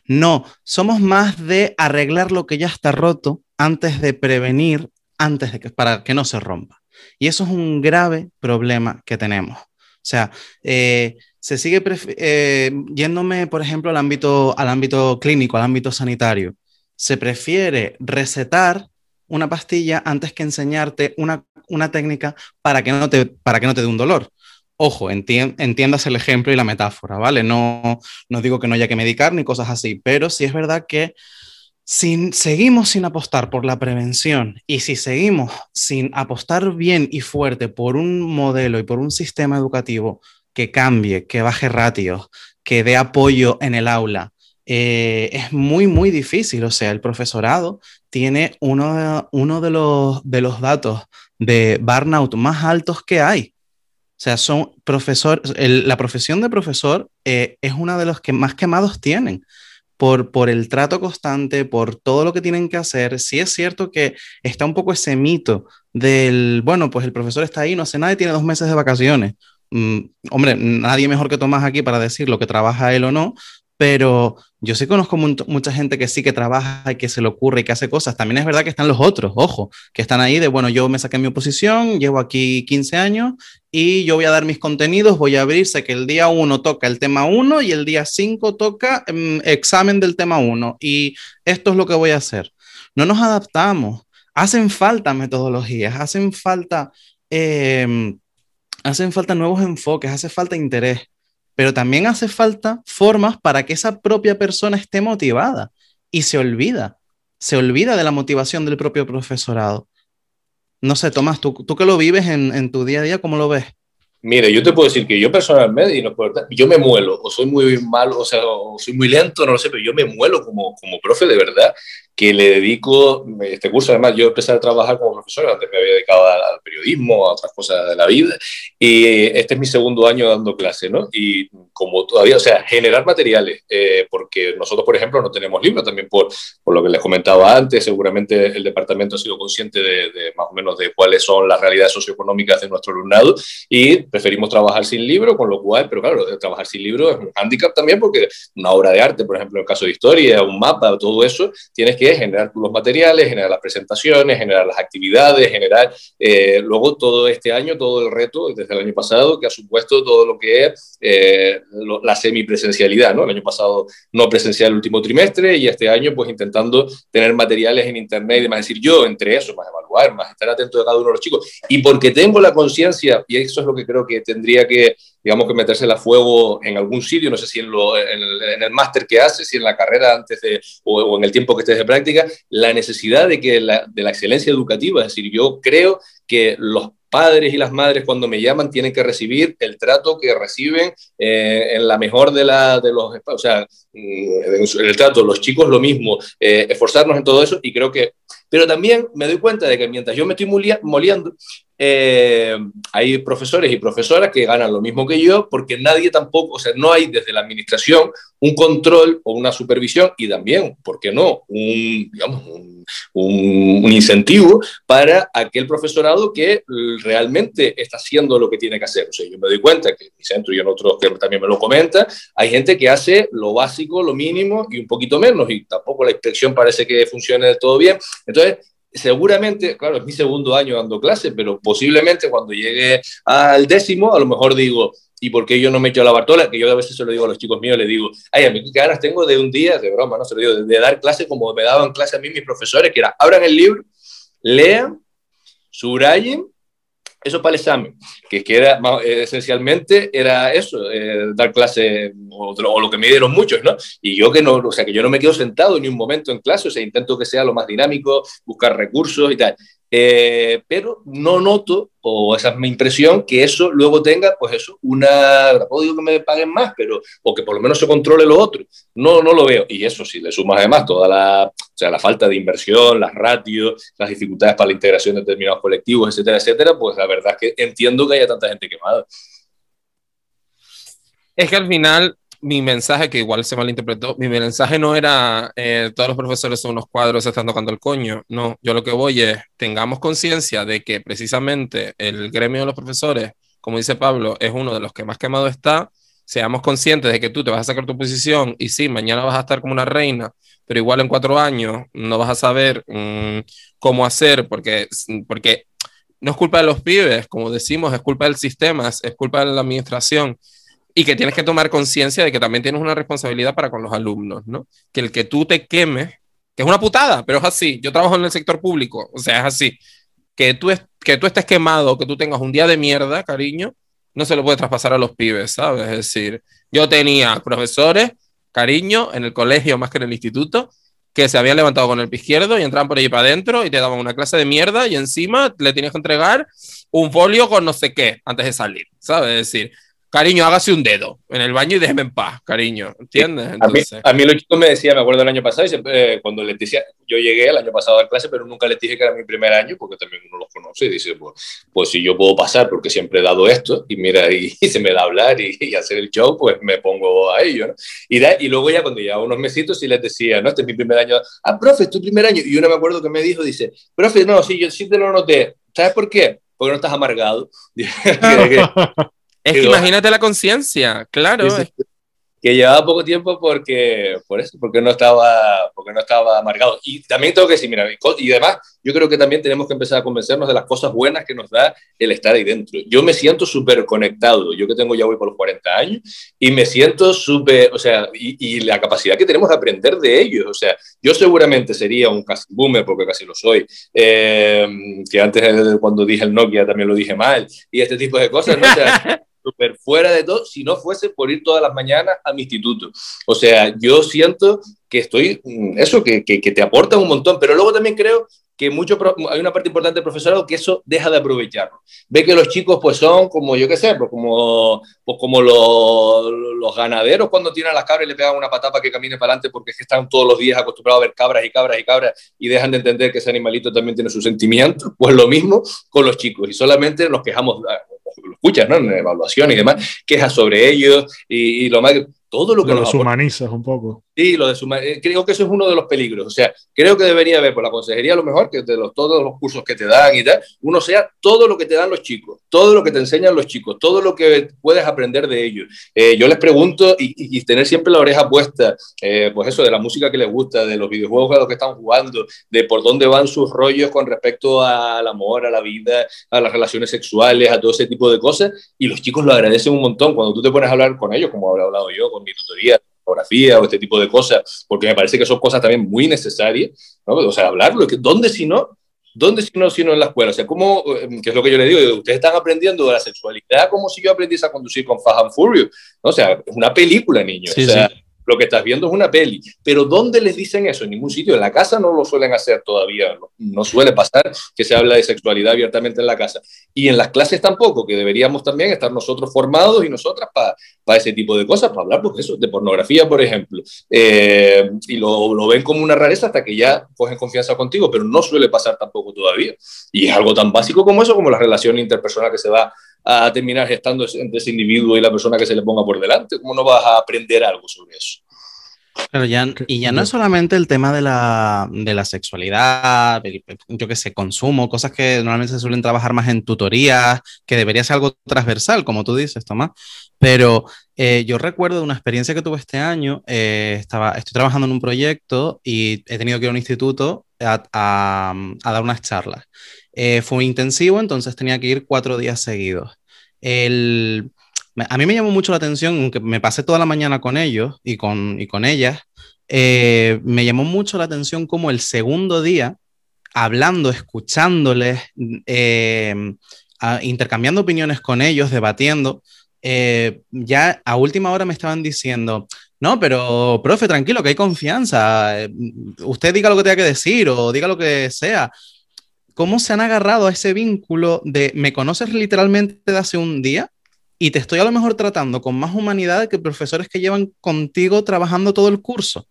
Speaker 3: No, somos más de arreglar lo que ya está roto antes de prevenir, antes de que, para que no se rompa. Y eso es un grave problema que tenemos. O sea, eh, se sigue eh, yéndome, por ejemplo, al ámbito, al ámbito clínico, al ámbito sanitario. Se prefiere recetar una pastilla antes que enseñarte una, una técnica para que, no te, para que no te dé un dolor. Ojo, entien- entiendas el ejemplo y la metáfora, ¿vale? No, no digo que no haya que medicar ni cosas así, pero sí es verdad que si seguimos sin apostar por la prevención y si seguimos sin apostar bien y fuerte por un modelo y por un sistema educativo que cambie, que baje ratios, que dé apoyo en el aula, eh, es muy, muy difícil. O sea, el profesorado tiene uno, uno de, los, de los datos de burnout más altos que hay. O sea, son profesor, la profesión de profesor eh, es una de los que más quemados tienen por, por el trato constante, por todo lo que tienen que hacer. Sí es cierto que está un poco ese mito del, bueno, pues el profesor está ahí, no hace nada y tiene dos meses de vacaciones. mm, hombre, nadie mejor que Tomás aquí para decir lo que trabaja él o no, pero yo sí conozco mucha gente que sí que trabaja y que se le ocurre y que hace cosas. También es verdad que están los otros, ojo, que están ahí de, bueno, yo me saqué mi oposición, llevo aquí 15 años y yo voy a dar mis contenidos, voy a abrir, sé que el día 1 toca el tema 1 y el día 5 toca mm, examen del tema 1 y esto es lo que voy a hacer. No nos adaptamos, hacen falta metodologías, hacen falta, em, hacen falta nuevos enfoques, hace falta interés pero también hace falta formas para que esa propia persona esté motivada y se olvida, se olvida de la motivación del propio profesorado. No sé, Tomás, tú, tú que lo vives en, en tu día a día, ¿cómo lo ves?
Speaker 4: Mire, yo te puedo decir que yo personalmente, y no yo me muelo, o soy muy malo, o sea, o soy muy lento, no lo sé, pero yo me muelo como, como profe de verdad, que le dedico este curso. Además, yo empecé a trabajar como profesor, antes me había dedicado al periodismo, a otras cosas de la vida, y este es mi segundo año dando clase, ¿no? Y como todavía, o sea, generar materiales, eh, porque nosotros, por ejemplo, no tenemos libros, también por, por, lo que les comentaba antes, seguramente el departamento ha sido consciente de, de más o menos de cuáles son las realidades socioeconómicas de nuestro alumnado, y preferimos trabajar sin libro, con lo cual, pero claro, trabajar sin libro es un hándicap también porque una obra de arte, por ejemplo, en el caso de historia, un mapa, todo eso, tienes que generar los materiales, generar las presentaciones, generar las actividades, generar eh, luego todo este año, todo el reto desde el año pasado que ha supuesto todo lo que es eh, la semipresencialidad, ¿no? El año pasado no presencial el último trimestre y este año pues intentando tener materiales en internet y demás, decir yo entre eso, más evaluar, más estar atento de cada uno de los chicos y porque tengo la conciencia y eso es lo que creo que tendría que, digamos, que meterse a fuego en algún sitio, no sé si en, lo, en el, máster que haces, si en la carrera antes de, o, en el tiempo que estés de práctica, la necesidad de, que la, de la excelencia educativa, es decir, yo creo que los padres y las madres cuando me llaman tienen que recibir el trato que reciben eh, en la mejor de, la, de los, o sea, mm, el trato, los chicos lo mismo, eh, esforzarnos en todo eso y creo que, pero también me doy cuenta de que mientras yo me estoy moliendo, eh, hay profesores y profesoras que ganan lo mismo que yo porque nadie tampoco, o sea, no hay desde la administración un control o una supervisión y también, ¿por qué no? Un, digamos, un, un, incentivo para aquel profesorado que realmente está haciendo lo que tiene que hacer. O sea, yo me doy cuenta que en mi centro y en otros que también me lo comentan, hay gente que hace lo básico, lo mínimo y un poquito menos y tampoco la inspección parece que funcione del todo bien. Entonces, seguramente, claro, es mi segundo año dando clase, pero posiblemente cuando llegue al décimo, a lo mejor digo, ¿y por qué yo no me echo la bartola? Que yo a veces se lo digo a los chicos míos, le digo, ay, a mí qué ganas tengo de un día, de broma, ¿no? Se lo digo, de, dar clase como me daban clase a mí mis profesores, que era, abran el libro, lean, subrayen eso para el examen, que, que era eh, esencialmente era eso, eh, dar clase o, o, lo que me dieron muchos, ¿no? Y yo que no, o sea, que yo no me quedo sentado ni un momento en clase, o sea, intento que sea lo más dinámico, buscar recursos y tal. Eh, pero no noto, o esa es mi impresión, que eso luego tenga, pues eso, una, tampoco digo que me paguen más, pero, o que por lo menos se controle lo otro. No, no lo veo. Y eso, si le sumas además toda la, o sea, la falta de inversión, las ratios, las dificultades para la integración de determinados colectivos, etcétera, etcétera, pues la verdad es que entiendo que haya tanta gente quemada.
Speaker 2: Es que al final mi mensaje, que igual se malinterpretó, mi mensaje no era eh, todos los profesores son unos cuadros, están tocando el coño. No, yo lo que voy es, tengamos conciencia de que precisamente el gremio de los profesores, como dice Pablo, es uno de los que más quemado está. Seamos conscientes de que tú te vas a sacar tu posición y sí, mañana vas a estar como una reina, pero igual en cuatro años no vas a saber mm, cómo hacer porque, porque no es culpa de los pibes, como decimos, es culpa del sistema, es culpa de la administración y que tienes que tomar conciencia de que también tienes una responsabilidad para con los alumnos, ¿no? Que el que tú te quemes, que es una putada, pero es así. Yo trabajo en el sector público, o sea, es así. Que tú, es, que tú estés quemado, que tú tengas un día de mierda, cariño, no se lo puede traspasar a los pibes, ¿sabes? Es decir, yo tenía profesores, cariño, en el colegio más que en el instituto, que se habían levantado con el pie izquierdo y entraban por ahí para adentro y te daban una clase de mierda y encima le tienes que entregar un folio con no sé qué antes de salir, ¿sabes? Es decir, cariño, hágase un dedo en el baño y déjeme en paz, cariño, ¿entiendes?
Speaker 4: A, mí, los chicos me decían, me acuerdo el año pasado, eh, cuando les decía, yo llegué el año pasado a clase, pero nunca les dije que era mi primer año, porque también uno los conoce y dice, pues, pues si yo puedo pasar, porque siempre he dado esto, y mira, y, se me da hablar y, hacer el show, pues me pongo a ello, ¿no? Y, y luego ya cuando llevaba unos mesitos sí les decía, no, este es mi primer año, ah, profe, es tu primer año, y uno me acuerdo que me dijo, dice, profe, no, sí, yo sí te lo noté, ¿sabes por qué? Porque no estás amargado.
Speaker 2: Es que imagínate la conciencia, claro.
Speaker 4: que llevaba poco tiempo porque, por eso, porque no estaba, porque no estaba marcado. Y también tengo que decir, mira, y además, yo creo que también tenemos que empezar a convencernos de las cosas buenas que nos da el estar ahí dentro. Yo me siento súper conectado, yo que tengo ya voy por los 40 años, y me siento súper, o sea, y, la capacidad que tenemos de aprender de ellos, o sea, yo seguramente sería un casi boomer, porque casi lo soy, eh, que antes cuando dije el Nokia también lo dije mal, y este tipo de cosas, ¿no? O sea, súper fuera de todo si no fuese por ir todas las mañanas a mi instituto. O sea, yo siento que estoy, mm, eso, que, que, te aporta un montón, pero luego también creo que mucho, hay una parte importante del profesorado que eso deja de aprovecharlo. Ve que los chicos pues son como, yo qué sé, pues como, pues como los, los ganaderos cuando tiran las cabras y le pegan una patapa que camine para adelante porque están todos los días acostumbrados a ver cabras y cabras y cabras y dejan de entender que ese animalito también tiene sus sentimientos. Pues lo mismo con los chicos y solamente nos quejamos, lo escuchas, ¿no? En evaluación y demás, quejas sobre ellos y, y lo más todo lo que
Speaker 1: nos humanizas un poco.
Speaker 4: Sí, lo de eh, creo que eso es uno de los peligros. O sea, creo que debería haber por la consejería lo mejor que de los, todos los cursos que te dan y tal, uno sea todo lo que te dan los chicos, todo lo que te enseñan los chicos, todo lo que puedes aprender de ellos. Eh, yo les pregunto y, tener siempre la oreja puesta, eh, pues eso, de la música que les gusta, de los videojuegos a los que están jugando, de por dónde van sus rollos con respecto al amor, a la vida, a las relaciones sexuales, a todo ese tipo de cosas. Y los chicos lo agradecen un montón cuando tú te pones a hablar con ellos, como he hablado yo, con mi tutoría, fotografía o este tipo de cosas, porque me parece que son cosas también muy necesarias, ¿no? O sea, hablarlo, ¿dónde si no? ¿Dónde si no, si no en la escuela? O sea, ¿cómo, eh, que es lo que yo le digo, ustedes están aprendiendo de la sexualidad como si yo aprendiese a conducir con Fast and Furious, ¿no? O sea, es una película, niño. o sea, lo que estás viendo es una peli. Pero ¿dónde les dicen eso? En ningún sitio. En la casa no lo suelen hacer todavía. No, suele pasar que se habla de sexualidad abiertamente en la casa. Y en las clases tampoco, que deberíamos también estar nosotros formados y nosotras para ese tipo de cosas, para hablar pues, eso, de pornografía, por ejemplo. Eh, y lo, lo, ven como una rareza hasta que ya cogen confianza contigo, pero no suele pasar tampoco todavía. Y es algo tan básico como eso, como la relación interpersonal que se va a terminar gestando entre ese individuo y la persona que se le ponga por delante? ¿Cómo no vas a aprender algo sobre eso?
Speaker 3: Pero ya, y ya no es solamente el tema de la, de la sexualidad, yo que sé, consumo, cosas que normalmente se suelen trabajar más en tutorías, que debería ser algo transversal, como tú dices, Tomás. Pero eh, yo recuerdo una experiencia que tuve este año. Eh, estaba, estoy trabajando en un proyecto y he tenido que ir a un instituto a, dar unas charlas. Eh, fue intensivo, entonces tenía que ir cuatro días seguidos. El, a mí me llamó mucho la atención, aunque me pasé toda la mañana con ellos y con, y con ellas, eh, me llamó mucho la atención como el segundo día, hablando, escuchándoles, eh, intercambiando opiniones con ellos, debatiendo, ya a última hora me estaban diciendo, no, pero profe, tranquilo, que hay confianza, usted diga lo que tenga que decir o diga lo que sea, cómo se han agarrado a ese vínculo de me conoces literalmente de hace un día y te estoy a lo mejor tratando con más humanidad que profesores que llevan contigo trabajando todo el curso.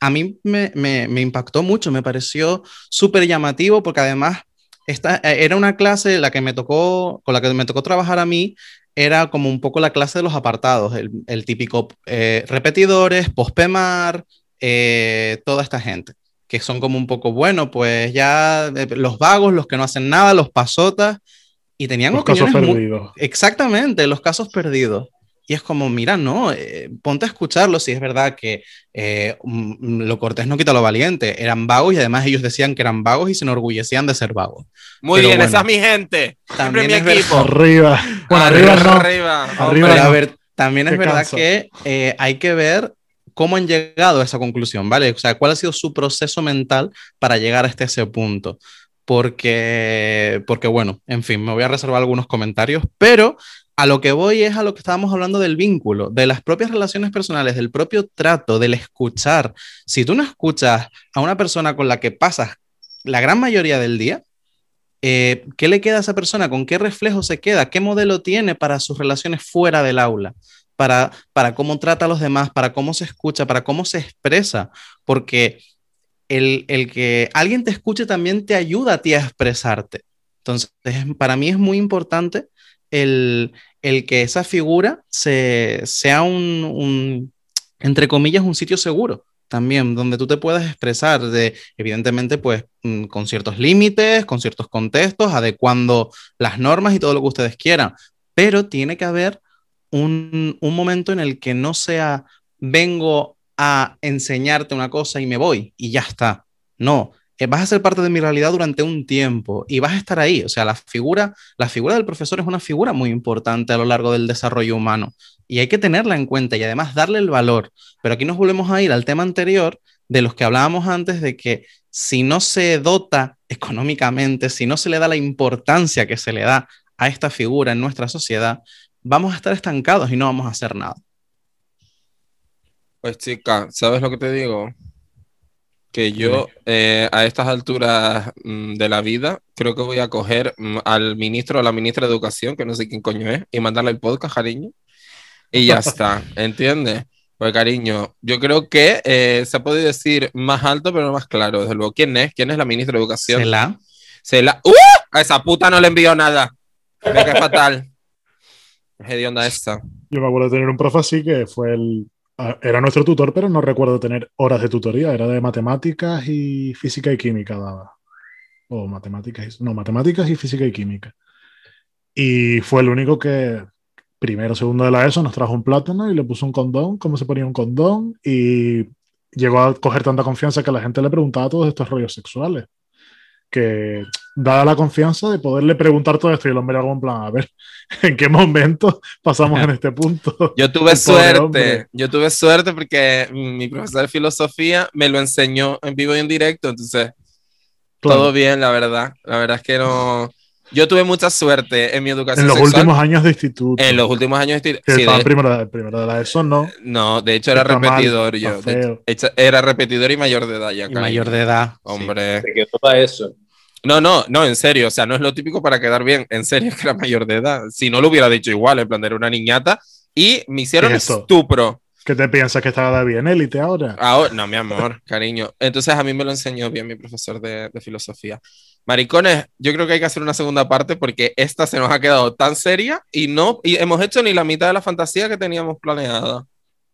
Speaker 3: A mí me, me, impactó mucho, me pareció súper llamativo porque además esta, eh, era una clase la que me tocó, con la que me tocó trabajar a mí, era como un poco la clase de los apartados, el, típico eh, repetidores, pospemar, eh, toda esta gente que son como un poco, bueno, pues ya eh, los vagos, los que no hacen nada, los pasotas, y tenían
Speaker 1: los casos perdidos.
Speaker 3: Exactamente, los casos perdidos. Y es como, mira, no, eh, ponte a escucharlo si es verdad que eh, mm, lo cortés no quita lo valiente. Eran vagos y además ellos decían que eran vagos y se enorgullecían de ser vagos.
Speaker 2: Muy bien, esa es mi gente. También mi equipo.
Speaker 1: Arriba. Bueno, arriba, no.
Speaker 3: Arriba. arriba a ver, también es verdad que hay que ver cómo han llegado a esa conclusión, ¿vale? O sea, cuál ha sido su proceso mental para llegar hasta ese punto. Porque, porque, bueno, en fin, me voy a reservar algunos comentarios, pero a lo que voy es a lo que estábamos hablando del vínculo, de las propias relaciones personales, del propio trato, del escuchar. Si tú no escuchas a una persona con la que pasas la gran mayoría del día, eh, ¿qué le queda a esa persona? ¿Con qué reflejo se queda? ¿Qué modelo tiene para sus relaciones fuera del aula? para, para cómo trata a los demás, para cómo se escucha, para cómo se expresa, porque el, que alguien te escuche también te ayuda a ti a expresarte. Entonces, para mí es muy importante el, que esa figura se, sea un, entre comillas, un sitio seguro también, donde tú te puedas expresar, de, evidentemente, pues mm, con ciertos límites, con ciertos contextos, adecuando las normas y todo lo que ustedes quieran, pero tiene que haber un, un momento en el que no sea vengo a enseñarte una cosa y me voy y ya está. No, vas a ser parte de mi realidad durante un tiempo y vas a estar ahí. O sea, la figura, la figura del profesor es una figura muy importante a lo largo del desarrollo humano y hay que tenerla en cuenta y además darle el valor. Pero aquí nos volvemos a ir al tema anterior de los que hablábamos antes de que si no se dota económicamente, si no se le da la importancia que se le da a esta figura en nuestra sociedad, vamos a estar estancados y no vamos a hacer nada.
Speaker 2: Pues chica, ¿sabes lo que te digo? Que yo eh, a estas alturas mm, de la vida creo que voy a coger mm, al ministro o la ministra de Educación, que no sé quién coño es, y mandarle el podcast, cariño. Y ya está, ¿entiendes? Pues cariño, yo creo que eh, se puede decir más alto, pero no más claro, desde luego. ¿Quién es? ¿Quién es la ministra de Educación?
Speaker 3: ¿Sela?
Speaker 2: Sela. ¡Uh! A esa puta no le envío nada. Mira que fatal. Es onda esta.
Speaker 1: Yo me acuerdo de tener un profe así que fue el, era nuestro tutor, pero no recuerdo tener horas de tutoría. Era de matemáticas y física y química daba. O matemáticas, no, matemáticas y física y química. Y fue el único que, primero, segundo de la ESO, nos trajo un plátano y le puso un condón, cómo se ponía un condón, y llegó a coger tanta confianza que la gente le preguntaba todos estos rollos sexuales que dada la confianza de poderle preguntar todo esto y el hombre algo en plan, a ver, ¿en qué momento pasamos en este punto?
Speaker 2: Yo tuve suerte, yo tuve suerte porque mi profesor de filosofía me lo enseñó en vivo y en directo, entonces todo bien, la verdad. La verdad es que no... Yo tuve mucha suerte en mi educación.
Speaker 1: En los últimos años de instituto.
Speaker 2: En los últimos años de instituto.
Speaker 1: Sí, de, primero, primero, de la ESO, ¿no?
Speaker 2: No, de hecho era repetidor yo. hecho, era repetidor y mayor de edad ya. Y
Speaker 3: mayor de edad.
Speaker 2: Hombre.
Speaker 4: Sí. ¿Qué para eso?
Speaker 2: No, no, no, en serio, o sea, no es lo típico para quedar bien, en serio, es que era mayor de edad. Si no lo hubiera dicho igual, en plan, era una niñata y me hicieron estupro.
Speaker 1: ¿Qué te piensas que estaba bien élite ahora?
Speaker 2: ahora? No, mi amor, cariño. Entonces a mí me lo enseñó bien mi profesor de, de, filosofía. Maricones, yo creo que hay que hacer una segunda parte porque esta se nos ha quedado tan seria y no y hemos hecho ni la mitad de la fantasía que teníamos planeada.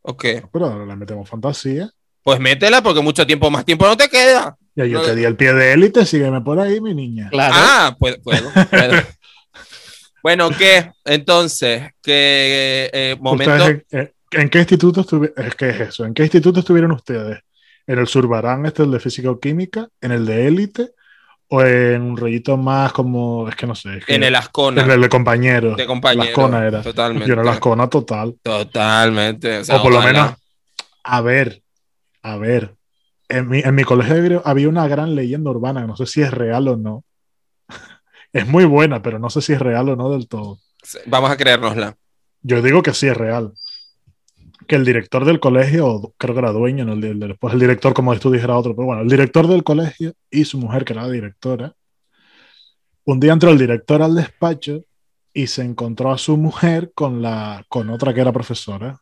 Speaker 2: ¿Ok?
Speaker 1: Pero ahora le metemos fantasía.
Speaker 2: Pues métela porque mucho tiempo, más tiempo no te queda.
Speaker 1: Ya yo te di el pie de élite, sígueme por ahí, mi niña.
Speaker 2: Claro. Ah, pues puedo. puedo. bueno, ¿qué? Entonces, ¿qué eh, momento?
Speaker 1: En, eh, en, qué instituto estuvieron? Es que es eso. ¿En qué instituto estuvieron ustedes? ¿En el Surbarán, este, el de física o química? ¿En el de élite? ¿O en un rollito más como, es que no sé. Es que
Speaker 2: en el Ascona.
Speaker 1: En el de compañeros.
Speaker 2: De compañeros.
Speaker 1: Ascona era.
Speaker 2: Totalmente.
Speaker 1: Yo era la Ascona total.
Speaker 2: Totalmente.
Speaker 1: O, sea, o por ojalá. lo menos, a ver, a ver, en mi, en mi colegio había una gran leyenda urbana, no sé si es real o no. es muy buena, pero no sé si es real o no del todo.
Speaker 2: Vamos a creérnosla.
Speaker 1: Yo digo que sí es real. Que el director del colegio, creo que era dueño, no el, después el director, como tú dijera otro, pero bueno, el director del colegio y su mujer, que era la directora, un día entró el director al despacho y se encontró a su mujer con, la, con otra que era profesora.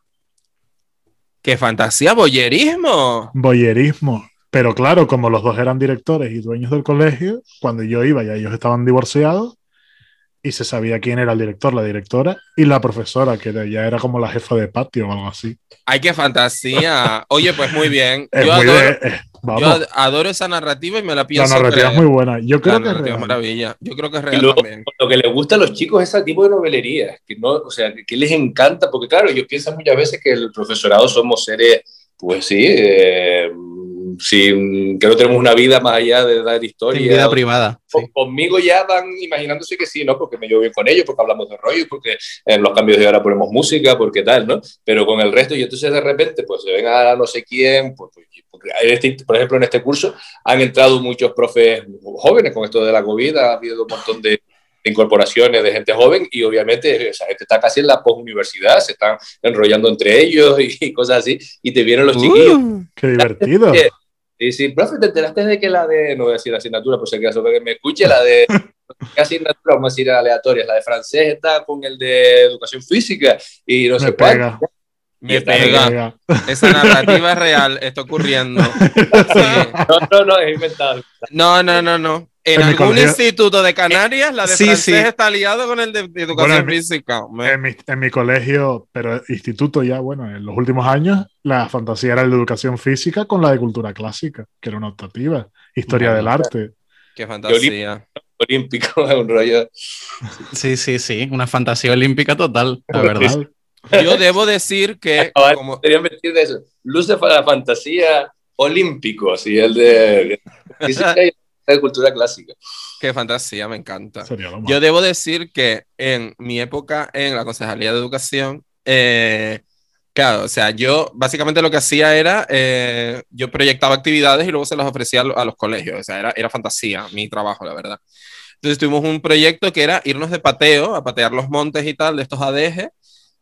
Speaker 2: ¡Qué fantasía! ¡Boyerismo!
Speaker 1: Boyerismo. Pero claro, como los dos eran directores y dueños del colegio, cuando yo iba ya ellos estaban divorciados y se sabía quién era el director, la directora y la profesora, que ya era como la jefa de patio o algo así.
Speaker 2: ¡Ay, qué fantasía! Oye, pues muy bien.
Speaker 1: Es
Speaker 2: yo,
Speaker 1: muy
Speaker 2: adoro,
Speaker 1: de- vamos,
Speaker 2: yo adoro esa narrativa y me la
Speaker 1: la
Speaker 2: pienso
Speaker 1: narrativa
Speaker 2: creer.
Speaker 1: es muy buena. Yo creo
Speaker 2: La
Speaker 1: que es real.
Speaker 2: maravilla. Yo creo que es
Speaker 4: Y
Speaker 2: real
Speaker 4: luego,
Speaker 2: también.
Speaker 4: lo que les gusta a los chicos es ese tipo de novelería, que no, o sea, que les encanta, porque claro, yo pienso muchas veces que el profesorado somos seres, pues sí, eh, sin, que no tenemos una vida más allá de dar historia.
Speaker 3: vida privada. sí.
Speaker 4: Con- Conmigo ya van imaginándose que sí, ¿no? Porque me llevo bien con ellos, porque hablamos de rollo, porque en los cambios de hora ponemos música, porque tal, ¿no? Pero con el resto, y entonces de repente, pues se ven a no sé quién, pues, pues, este- por ejemplo, en este curso han entrado muchos profes jóvenes con esto de la COVID, ha habido un montón de de incorporaciones de gente joven y obviamente esa gente está casi en la posuniversidad, se están enrollando entre ellos y, cosas así, y te vienen los chiquillos.
Speaker 2: Uh,
Speaker 1: Qué divertido.
Speaker 4: Y si, profe, ¿te enteraste de que la de, no voy a decir asignatura, por si acaso que me escuche, la de, ¿qué asignatura? Vamos a decir aleatorias, la de francés está con el de educación física y no
Speaker 1: Me
Speaker 4: sé
Speaker 1: pega.
Speaker 4: cuánto.
Speaker 2: Me pega. Esa narrativa es real, está ocurriendo. Sí.
Speaker 4: No, no, no, es inventado.
Speaker 2: No, no, no, no. En, algún instituto de Canarias, la de
Speaker 3: Sí,
Speaker 2: francés
Speaker 3: sí.
Speaker 2: está aliado con el de, de educación
Speaker 1: Bueno, en mi-
Speaker 2: física.
Speaker 1: En mi, en mi colegio, pero instituto ya, bueno, en los últimos años, la fantasía era la de educación física con la de cultura clásica, que era una optativa, historia
Speaker 3: Bueno,
Speaker 1: del arte.
Speaker 2: Qué fantasía.
Speaker 4: olímpico, un rollo.
Speaker 3: Sí, sí, sí, una fantasía olímpica total, la verdad.
Speaker 2: Yo debo decir que.
Speaker 4: Ahora
Speaker 2: como-
Speaker 4: vestir de eso. Luces para la fantasía olímpico, así el de física y de cultura clásica.
Speaker 2: Qué fantasía, me encanta. Yo debo decir que en mi época en la Concejalía de Educación, eh, claro, o sea, yo básicamente lo que hacía era, eh, yo proyectaba actividades y luego se las ofrecía a los colegios, o sea, era, era fantasía mi trabajo, la verdad. Entonces tuvimos un proyecto que era irnos de pateo, a patear los montes y tal, de estos ADG.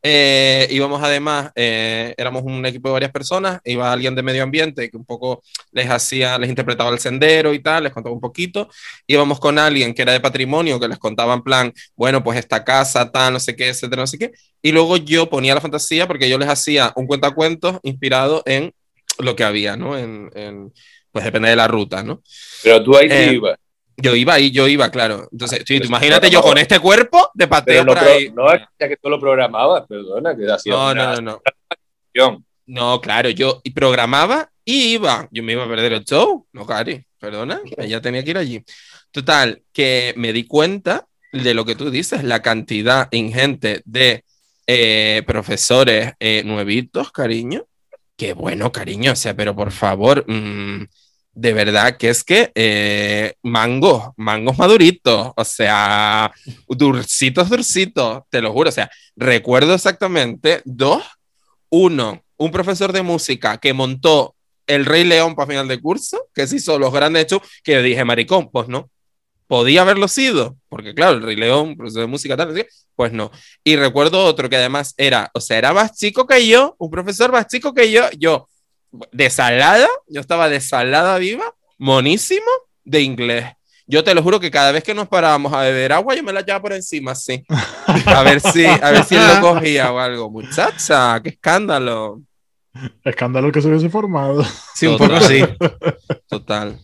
Speaker 2: Eh, íbamos además, eh, éramos un equipo de varias personas, iba alguien de medio ambiente que un poco les hacía, les interpretaba el sendero y tal, les contaba un poquito íbamos con alguien que era de patrimonio, que les contaba en plan, bueno, pues esta casa, tal, no sé qué, etcétera, no sé qué. Y luego yo ponía la fantasía porque yo les hacía un cuentacuentos inspirado en lo que había, ¿no? En, en- pues depende de la ruta, ¿no?
Speaker 4: Pero tú ahí sí
Speaker 2: Eh,
Speaker 4: ibas.
Speaker 2: Yo iba ahí, yo iba, claro. Entonces, sí, tú imagínate yo
Speaker 4: no.
Speaker 2: con este cuerpo de pateo
Speaker 4: no,
Speaker 2: por ahí.
Speaker 4: no es ya que tú lo programabas, perdona, que hacía
Speaker 2: No, no, no, no. No, claro, yo programaba y iba. Yo me iba a perder el show. No, Cari, perdona, ella tenía que ir allí. Total, que me di cuenta de lo que tú dices, la cantidad ingente de eh, profesores eh, nuevitos, cariño. Qué bueno, cariño, o sea, pero por favor, mm, de verdad que es que eh, mangos, mangos maduritos, o sea, dulcitos, dulcitos, te lo juro, o sea, recuerdo exactamente dos uno, un profesor de música que montó El Rey León para final de curso, que se hizo los grandes hechos, que dije, maricón, pues no. Podía haberlo sido, porque claro, el Rey León, profesor de música, tal, pues no. Y recuerdo otro que además era, o sea, era más chico que yo, un profesor más chico que yo, yo, desalada, yo estaba desalada viva, monísimo, de inglés. Yo te lo juro que cada vez que nos parábamos a beber agua, yo me la llevaba por encima, así. A ver si, a ver si él lo cogía o algo. Muchacha, qué escándalo.
Speaker 1: Escándalo que se hubiese formado.
Speaker 3: Sí, un poco sí.
Speaker 2: Total.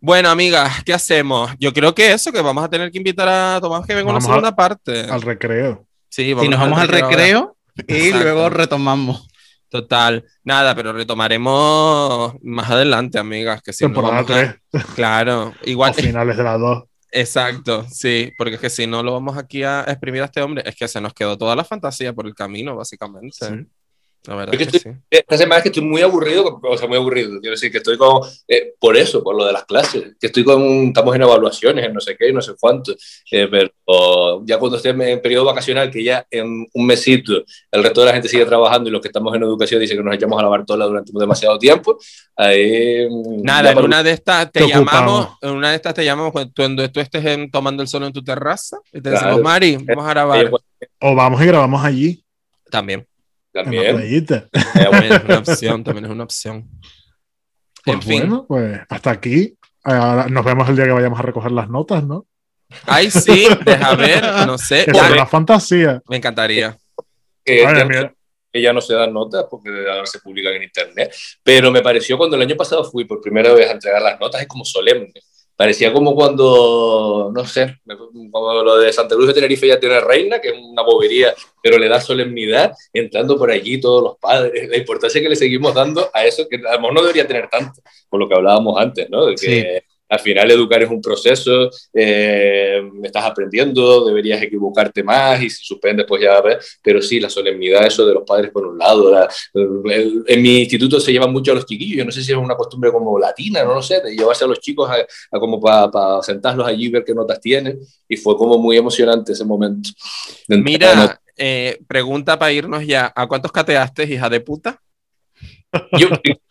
Speaker 2: Bueno, amigas, ¿qué hacemos? Yo creo que eso, que vamos a tener que invitar a Tomás que venga una
Speaker 1: Vamos a-
Speaker 2: segunda parte.
Speaker 1: Al recreo.
Speaker 2: Sí,
Speaker 3: Si nos vamos al
Speaker 2: ahora.
Speaker 3: recreo y
Speaker 2: Exacto.
Speaker 3: luego retomamos.
Speaker 2: Total. Nada, pero retomaremos más adelante, amigas. Que si no
Speaker 1: Temporada
Speaker 2: a-
Speaker 1: 3.
Speaker 2: Claro, igual.
Speaker 1: O finales de la 2.
Speaker 2: Exacto, sí, porque es que si no lo vamos aquí a exprimir a este hombre, es que se nos quedó toda la fantasía por el camino, básicamente.
Speaker 1: Sí.
Speaker 2: La verdad
Speaker 4: Es que
Speaker 2: es que sí.
Speaker 4: Esta semana es que estoy muy aburrido, o sea, muy aburrido. Quiero decir que estoy con, eh, por eso, por lo de las clases, que estoy con, estamos en evaluaciones, en no sé qué, no sé cuánto. Eh, pero ya cuando esté en periodo vacacional, que ya en un mesito el resto de la gente sigue trabajando y los que estamos en educación dicen que nos echamos a la bartola durante demasiado tiempo, ahí. mm,
Speaker 2: Nada, en una de estas te,
Speaker 1: Te
Speaker 2: llamamos,
Speaker 1: ocupamos.
Speaker 2: en una de estas te llamamos cuando tú, estés en- tomando el sol en tu terraza y te
Speaker 4: Claro.
Speaker 2: decimos, Mari, vamos a grabar.
Speaker 1: O vamos y grabamos allí,
Speaker 2: También.
Speaker 1: En la
Speaker 4: también.
Speaker 2: También es una opción, también es una opción.
Speaker 1: Pues
Speaker 2: en fin.
Speaker 1: bueno, pues hasta aquí. Ahora nos vemos el día que vayamos a recoger las notas, ¿no?
Speaker 2: Ay, sí, deja ver, no sé.
Speaker 1: Que una fantasía.
Speaker 2: me encantaría.
Speaker 4: que
Speaker 1: Ay,
Speaker 4: ya- que ya no se dan notas porque ahora se publican en internet, pero me pareció cuando el año pasado fui por primera vez a entregar las notas, es como solemne. Parecía como cuando, no sé, como lo de Santa Cruz de Tenerife ya tiene reina, que es una bobería, pero le da solemnidad, entrando por allí todos los padres, la importancia que le seguimos dando a eso, que a lo mejor no debería tener tanto, por lo que hablábamos antes, ¿no? Que al final educar es un proceso, eh, estás aprendiendo, deberías equivocarte más y si suspendes pues ya ves, pero sí, la solemnidad, eso de los padres por un lado, la- el- en mi instituto se llevan mucho a los chiquillos, yo no sé si es una costumbre como latina, no lo sé, de llevarse a los chicos a, a como para sentarlos allí y ver qué notas tienen y fue como muy emocionante ese momento.
Speaker 2: Mira, eh, pregunta para irnos ya. ¿A cuántos cateaste, hija de puta?
Speaker 4: Yo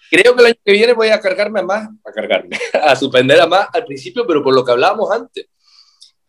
Speaker 4: creo que el año que viene voy a cargarme a más, a cargarme, a suspender a más al principio, pero por lo que hablábamos antes.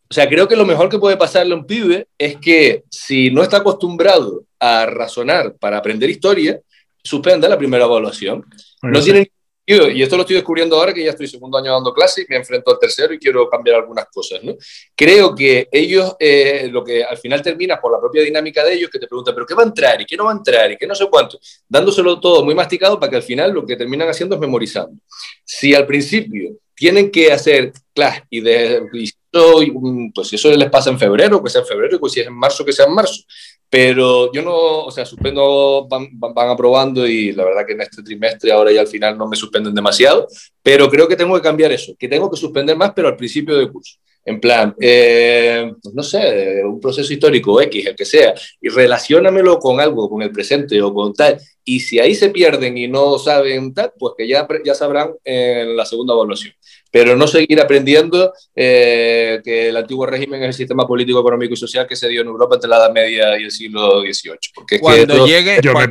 Speaker 4: O sea, creo que lo mejor que puede pasarle a un pibe es que si no está acostumbrado a razonar para aprender historia, suspenda la primera evaluación. No tiene y esto lo estoy descubriendo ahora que ya estoy segundo año dando clase y me enfrento al tercero y quiero cambiar algunas cosas, ¿no? Creo que ellos, eh, lo que al final termina por la propia dinámica de ellos, que te preguntan, ¿pero qué va a entrar? ¿Y qué no va a entrar? ¿Y qué no sé cuánto? Dándoselo todo muy masticado para que al final lo que terminan haciendo es memorizando. Si al principio tienen que hacer claro, y, de, y pues si eso les pasa en febrero, que sea en febrero, pues si es en marzo, que sea en marzo. Pero yo no, o sea, suspendo, van, van, aprobando y la verdad que en este trimestre ahora ya al final no me suspenden demasiado, pero creo que tengo que cambiar eso, que tengo que suspender más, pero al principio de curso. En plan, eh, pues no sé, un proceso histórico X, el que sea, y relacionamelo con algo, con el presente o con tal. Y si ahí se pierden y no saben tal, pues que ya, ya sabrán en la segunda evaluación pero no seguir aprendiendo eh, que el antiguo régimen es el sistema político, económico y social que se dio en Europa entre la Edad Media y el siglo XVIII. Porque
Speaker 2: cuando llegue...
Speaker 1: Yo, me,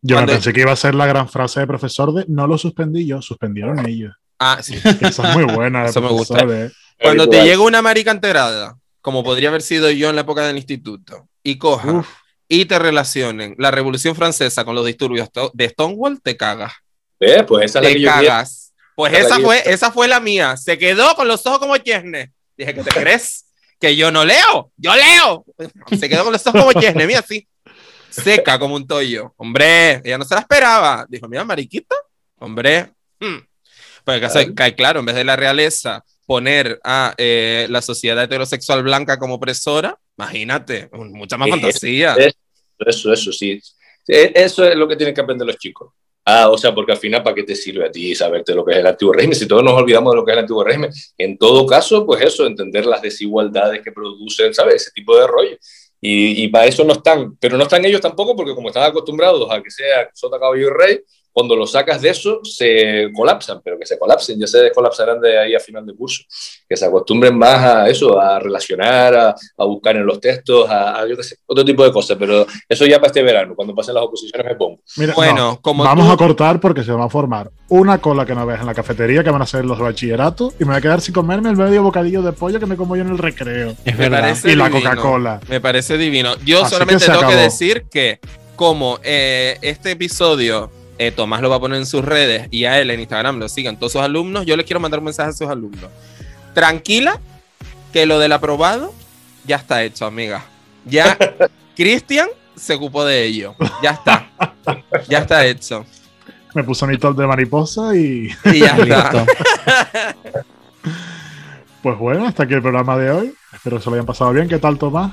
Speaker 1: yo pensé que iba a ser la gran frase de profesor de no lo suspendí yo, suspendieron ellos.
Speaker 2: Ah, sí.
Speaker 1: Esa es muy buena.
Speaker 2: Eso me gusta. Eh. Cuando te llega una marica enterada, como podría haber sido yo en la época del instituto, y coja y te relacionen la Revolución Francesa con los disturbios de Stonewall, te cagas.
Speaker 4: ¿Eh? Pues esa es la que cagas.
Speaker 2: Pues esa fue, esa fue la mía. Se quedó con los ojos como Chesney. Dije, ¿qué te crees? Que yo no leo. Yo leo. Se quedó con los ojos como Chesney, mira así. Seca como un toyo. Hombre, ella no se la esperaba. Dijo, mira, mariquita. Hombre. Hmm. Pues claro, en vez de la realeza poner a eh, la sociedad heterosexual blanca como opresora, imagínate, mucha más fantasía.
Speaker 4: Eso, eso, sí. Eso es lo que tienen que aprender los chicos. Ah, o sea, porque al final, ¿para qué te sirve a ti saberte lo que es el antiguo régimen? Si todos nos olvidamos de lo que es el antiguo régimen, en todo caso, pues eso, entender las desigualdades que producen, ¿sabes? Ese tipo de rollo. Y, y para eso no están, pero no están ellos tampoco, porque como están acostumbrados a que sea sota, caballo y rey, cuando lo sacas de eso, se colapsan, pero que se colapsen, ya se descolapsarán de ahí a final de curso. Que se acostumbren más a eso, a relacionar, a, a buscar en los textos, a, a otro tipo de cosas, pero eso ya para este verano, cuando pasen las oposiciones me pongo.
Speaker 1: Mira, bueno, como vamos a cortar porque se va a formar una cola que no ves en la cafetería, que van a ser los bachilleratos, y me voy a quedar sin comerme el medio bocadillo de pollo que me como yo en el recreo.
Speaker 2: Es verdad.
Speaker 1: Y la Coca-Cola.
Speaker 2: Me parece divino. Yo solamente tengo que decir que como eh, este episodio eh, Tomás lo va a poner en sus redes y a él en Instagram lo sigan todos sus alumnos, yo les quiero mandar un mensaje a sus alumnos. Tranquila, que lo del aprobado ya está hecho, amiga. Ya Cristian se ocupó de ello. Ya está. Ya está hecho.
Speaker 1: Me puso mi top de mariposa y.
Speaker 2: Y ya está.
Speaker 1: pues bueno, hasta aquí el programa de hoy. Espero que se lo hayan pasado bien. ¿Qué tal, Tomás?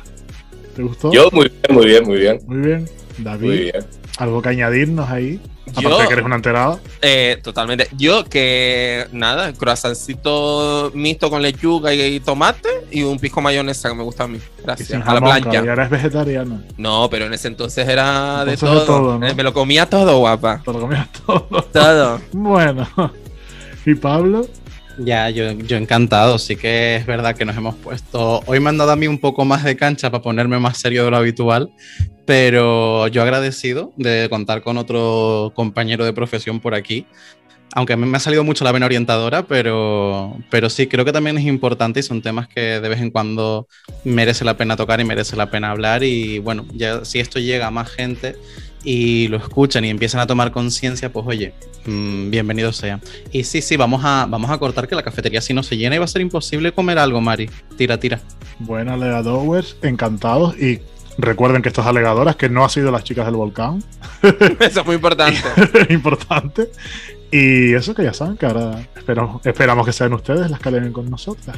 Speaker 1: ¿Te gustó?
Speaker 4: Yo, muy bien, muy bien, muy bien.
Speaker 1: Muy bien. David. ¿algo que añadirnos ahí? Aparte de que eres una enterada.
Speaker 2: Eh, totalmente. Yo que nada, croissantcito mixto con lechuga y, tomate y un pisco mayonesa que me gusta a mí. Gracias.
Speaker 1: a la plancha. Y ahora es vegetariano.
Speaker 2: No, pero en ese entonces era de todo. Eh, me lo comía todo, guapa.
Speaker 1: Te lo comías todo.
Speaker 2: Todo.
Speaker 1: bueno. ¿Y Pablo?
Speaker 3: Ya, yo, yo encantado. Sí que es verdad que nos hemos puesto. Hoy me han dado a mí un poco más de cancha para ponerme más serio de lo habitual, pero yo agradecido de contar con otro compañero de profesión por aquí. Aunque a mí me ha salido mucho la vena orientadora, pero, pero sí, creo que también es importante y son temas que de vez en cuando merece la pena tocar y merece la pena hablar. Y bueno, ya si esto llega a más gente, y lo escuchan y empiezan a tomar conciencia, pues oye, mmm, bienvenido sea. Y sí, sí, vamos a, vamos a cortar que la cafetería si no se llena y va a ser imposible comer algo, Mari. Tira, tira.
Speaker 1: Bueno, alegadores, encantados y recuerden que estas alegadoras que no ha sido las chicas del volcán.
Speaker 2: Eso es muy importante.
Speaker 1: importante. Y eso que ya saben, que ahora esperamos, esperamos que sean ustedes las que aleguen con nosotras.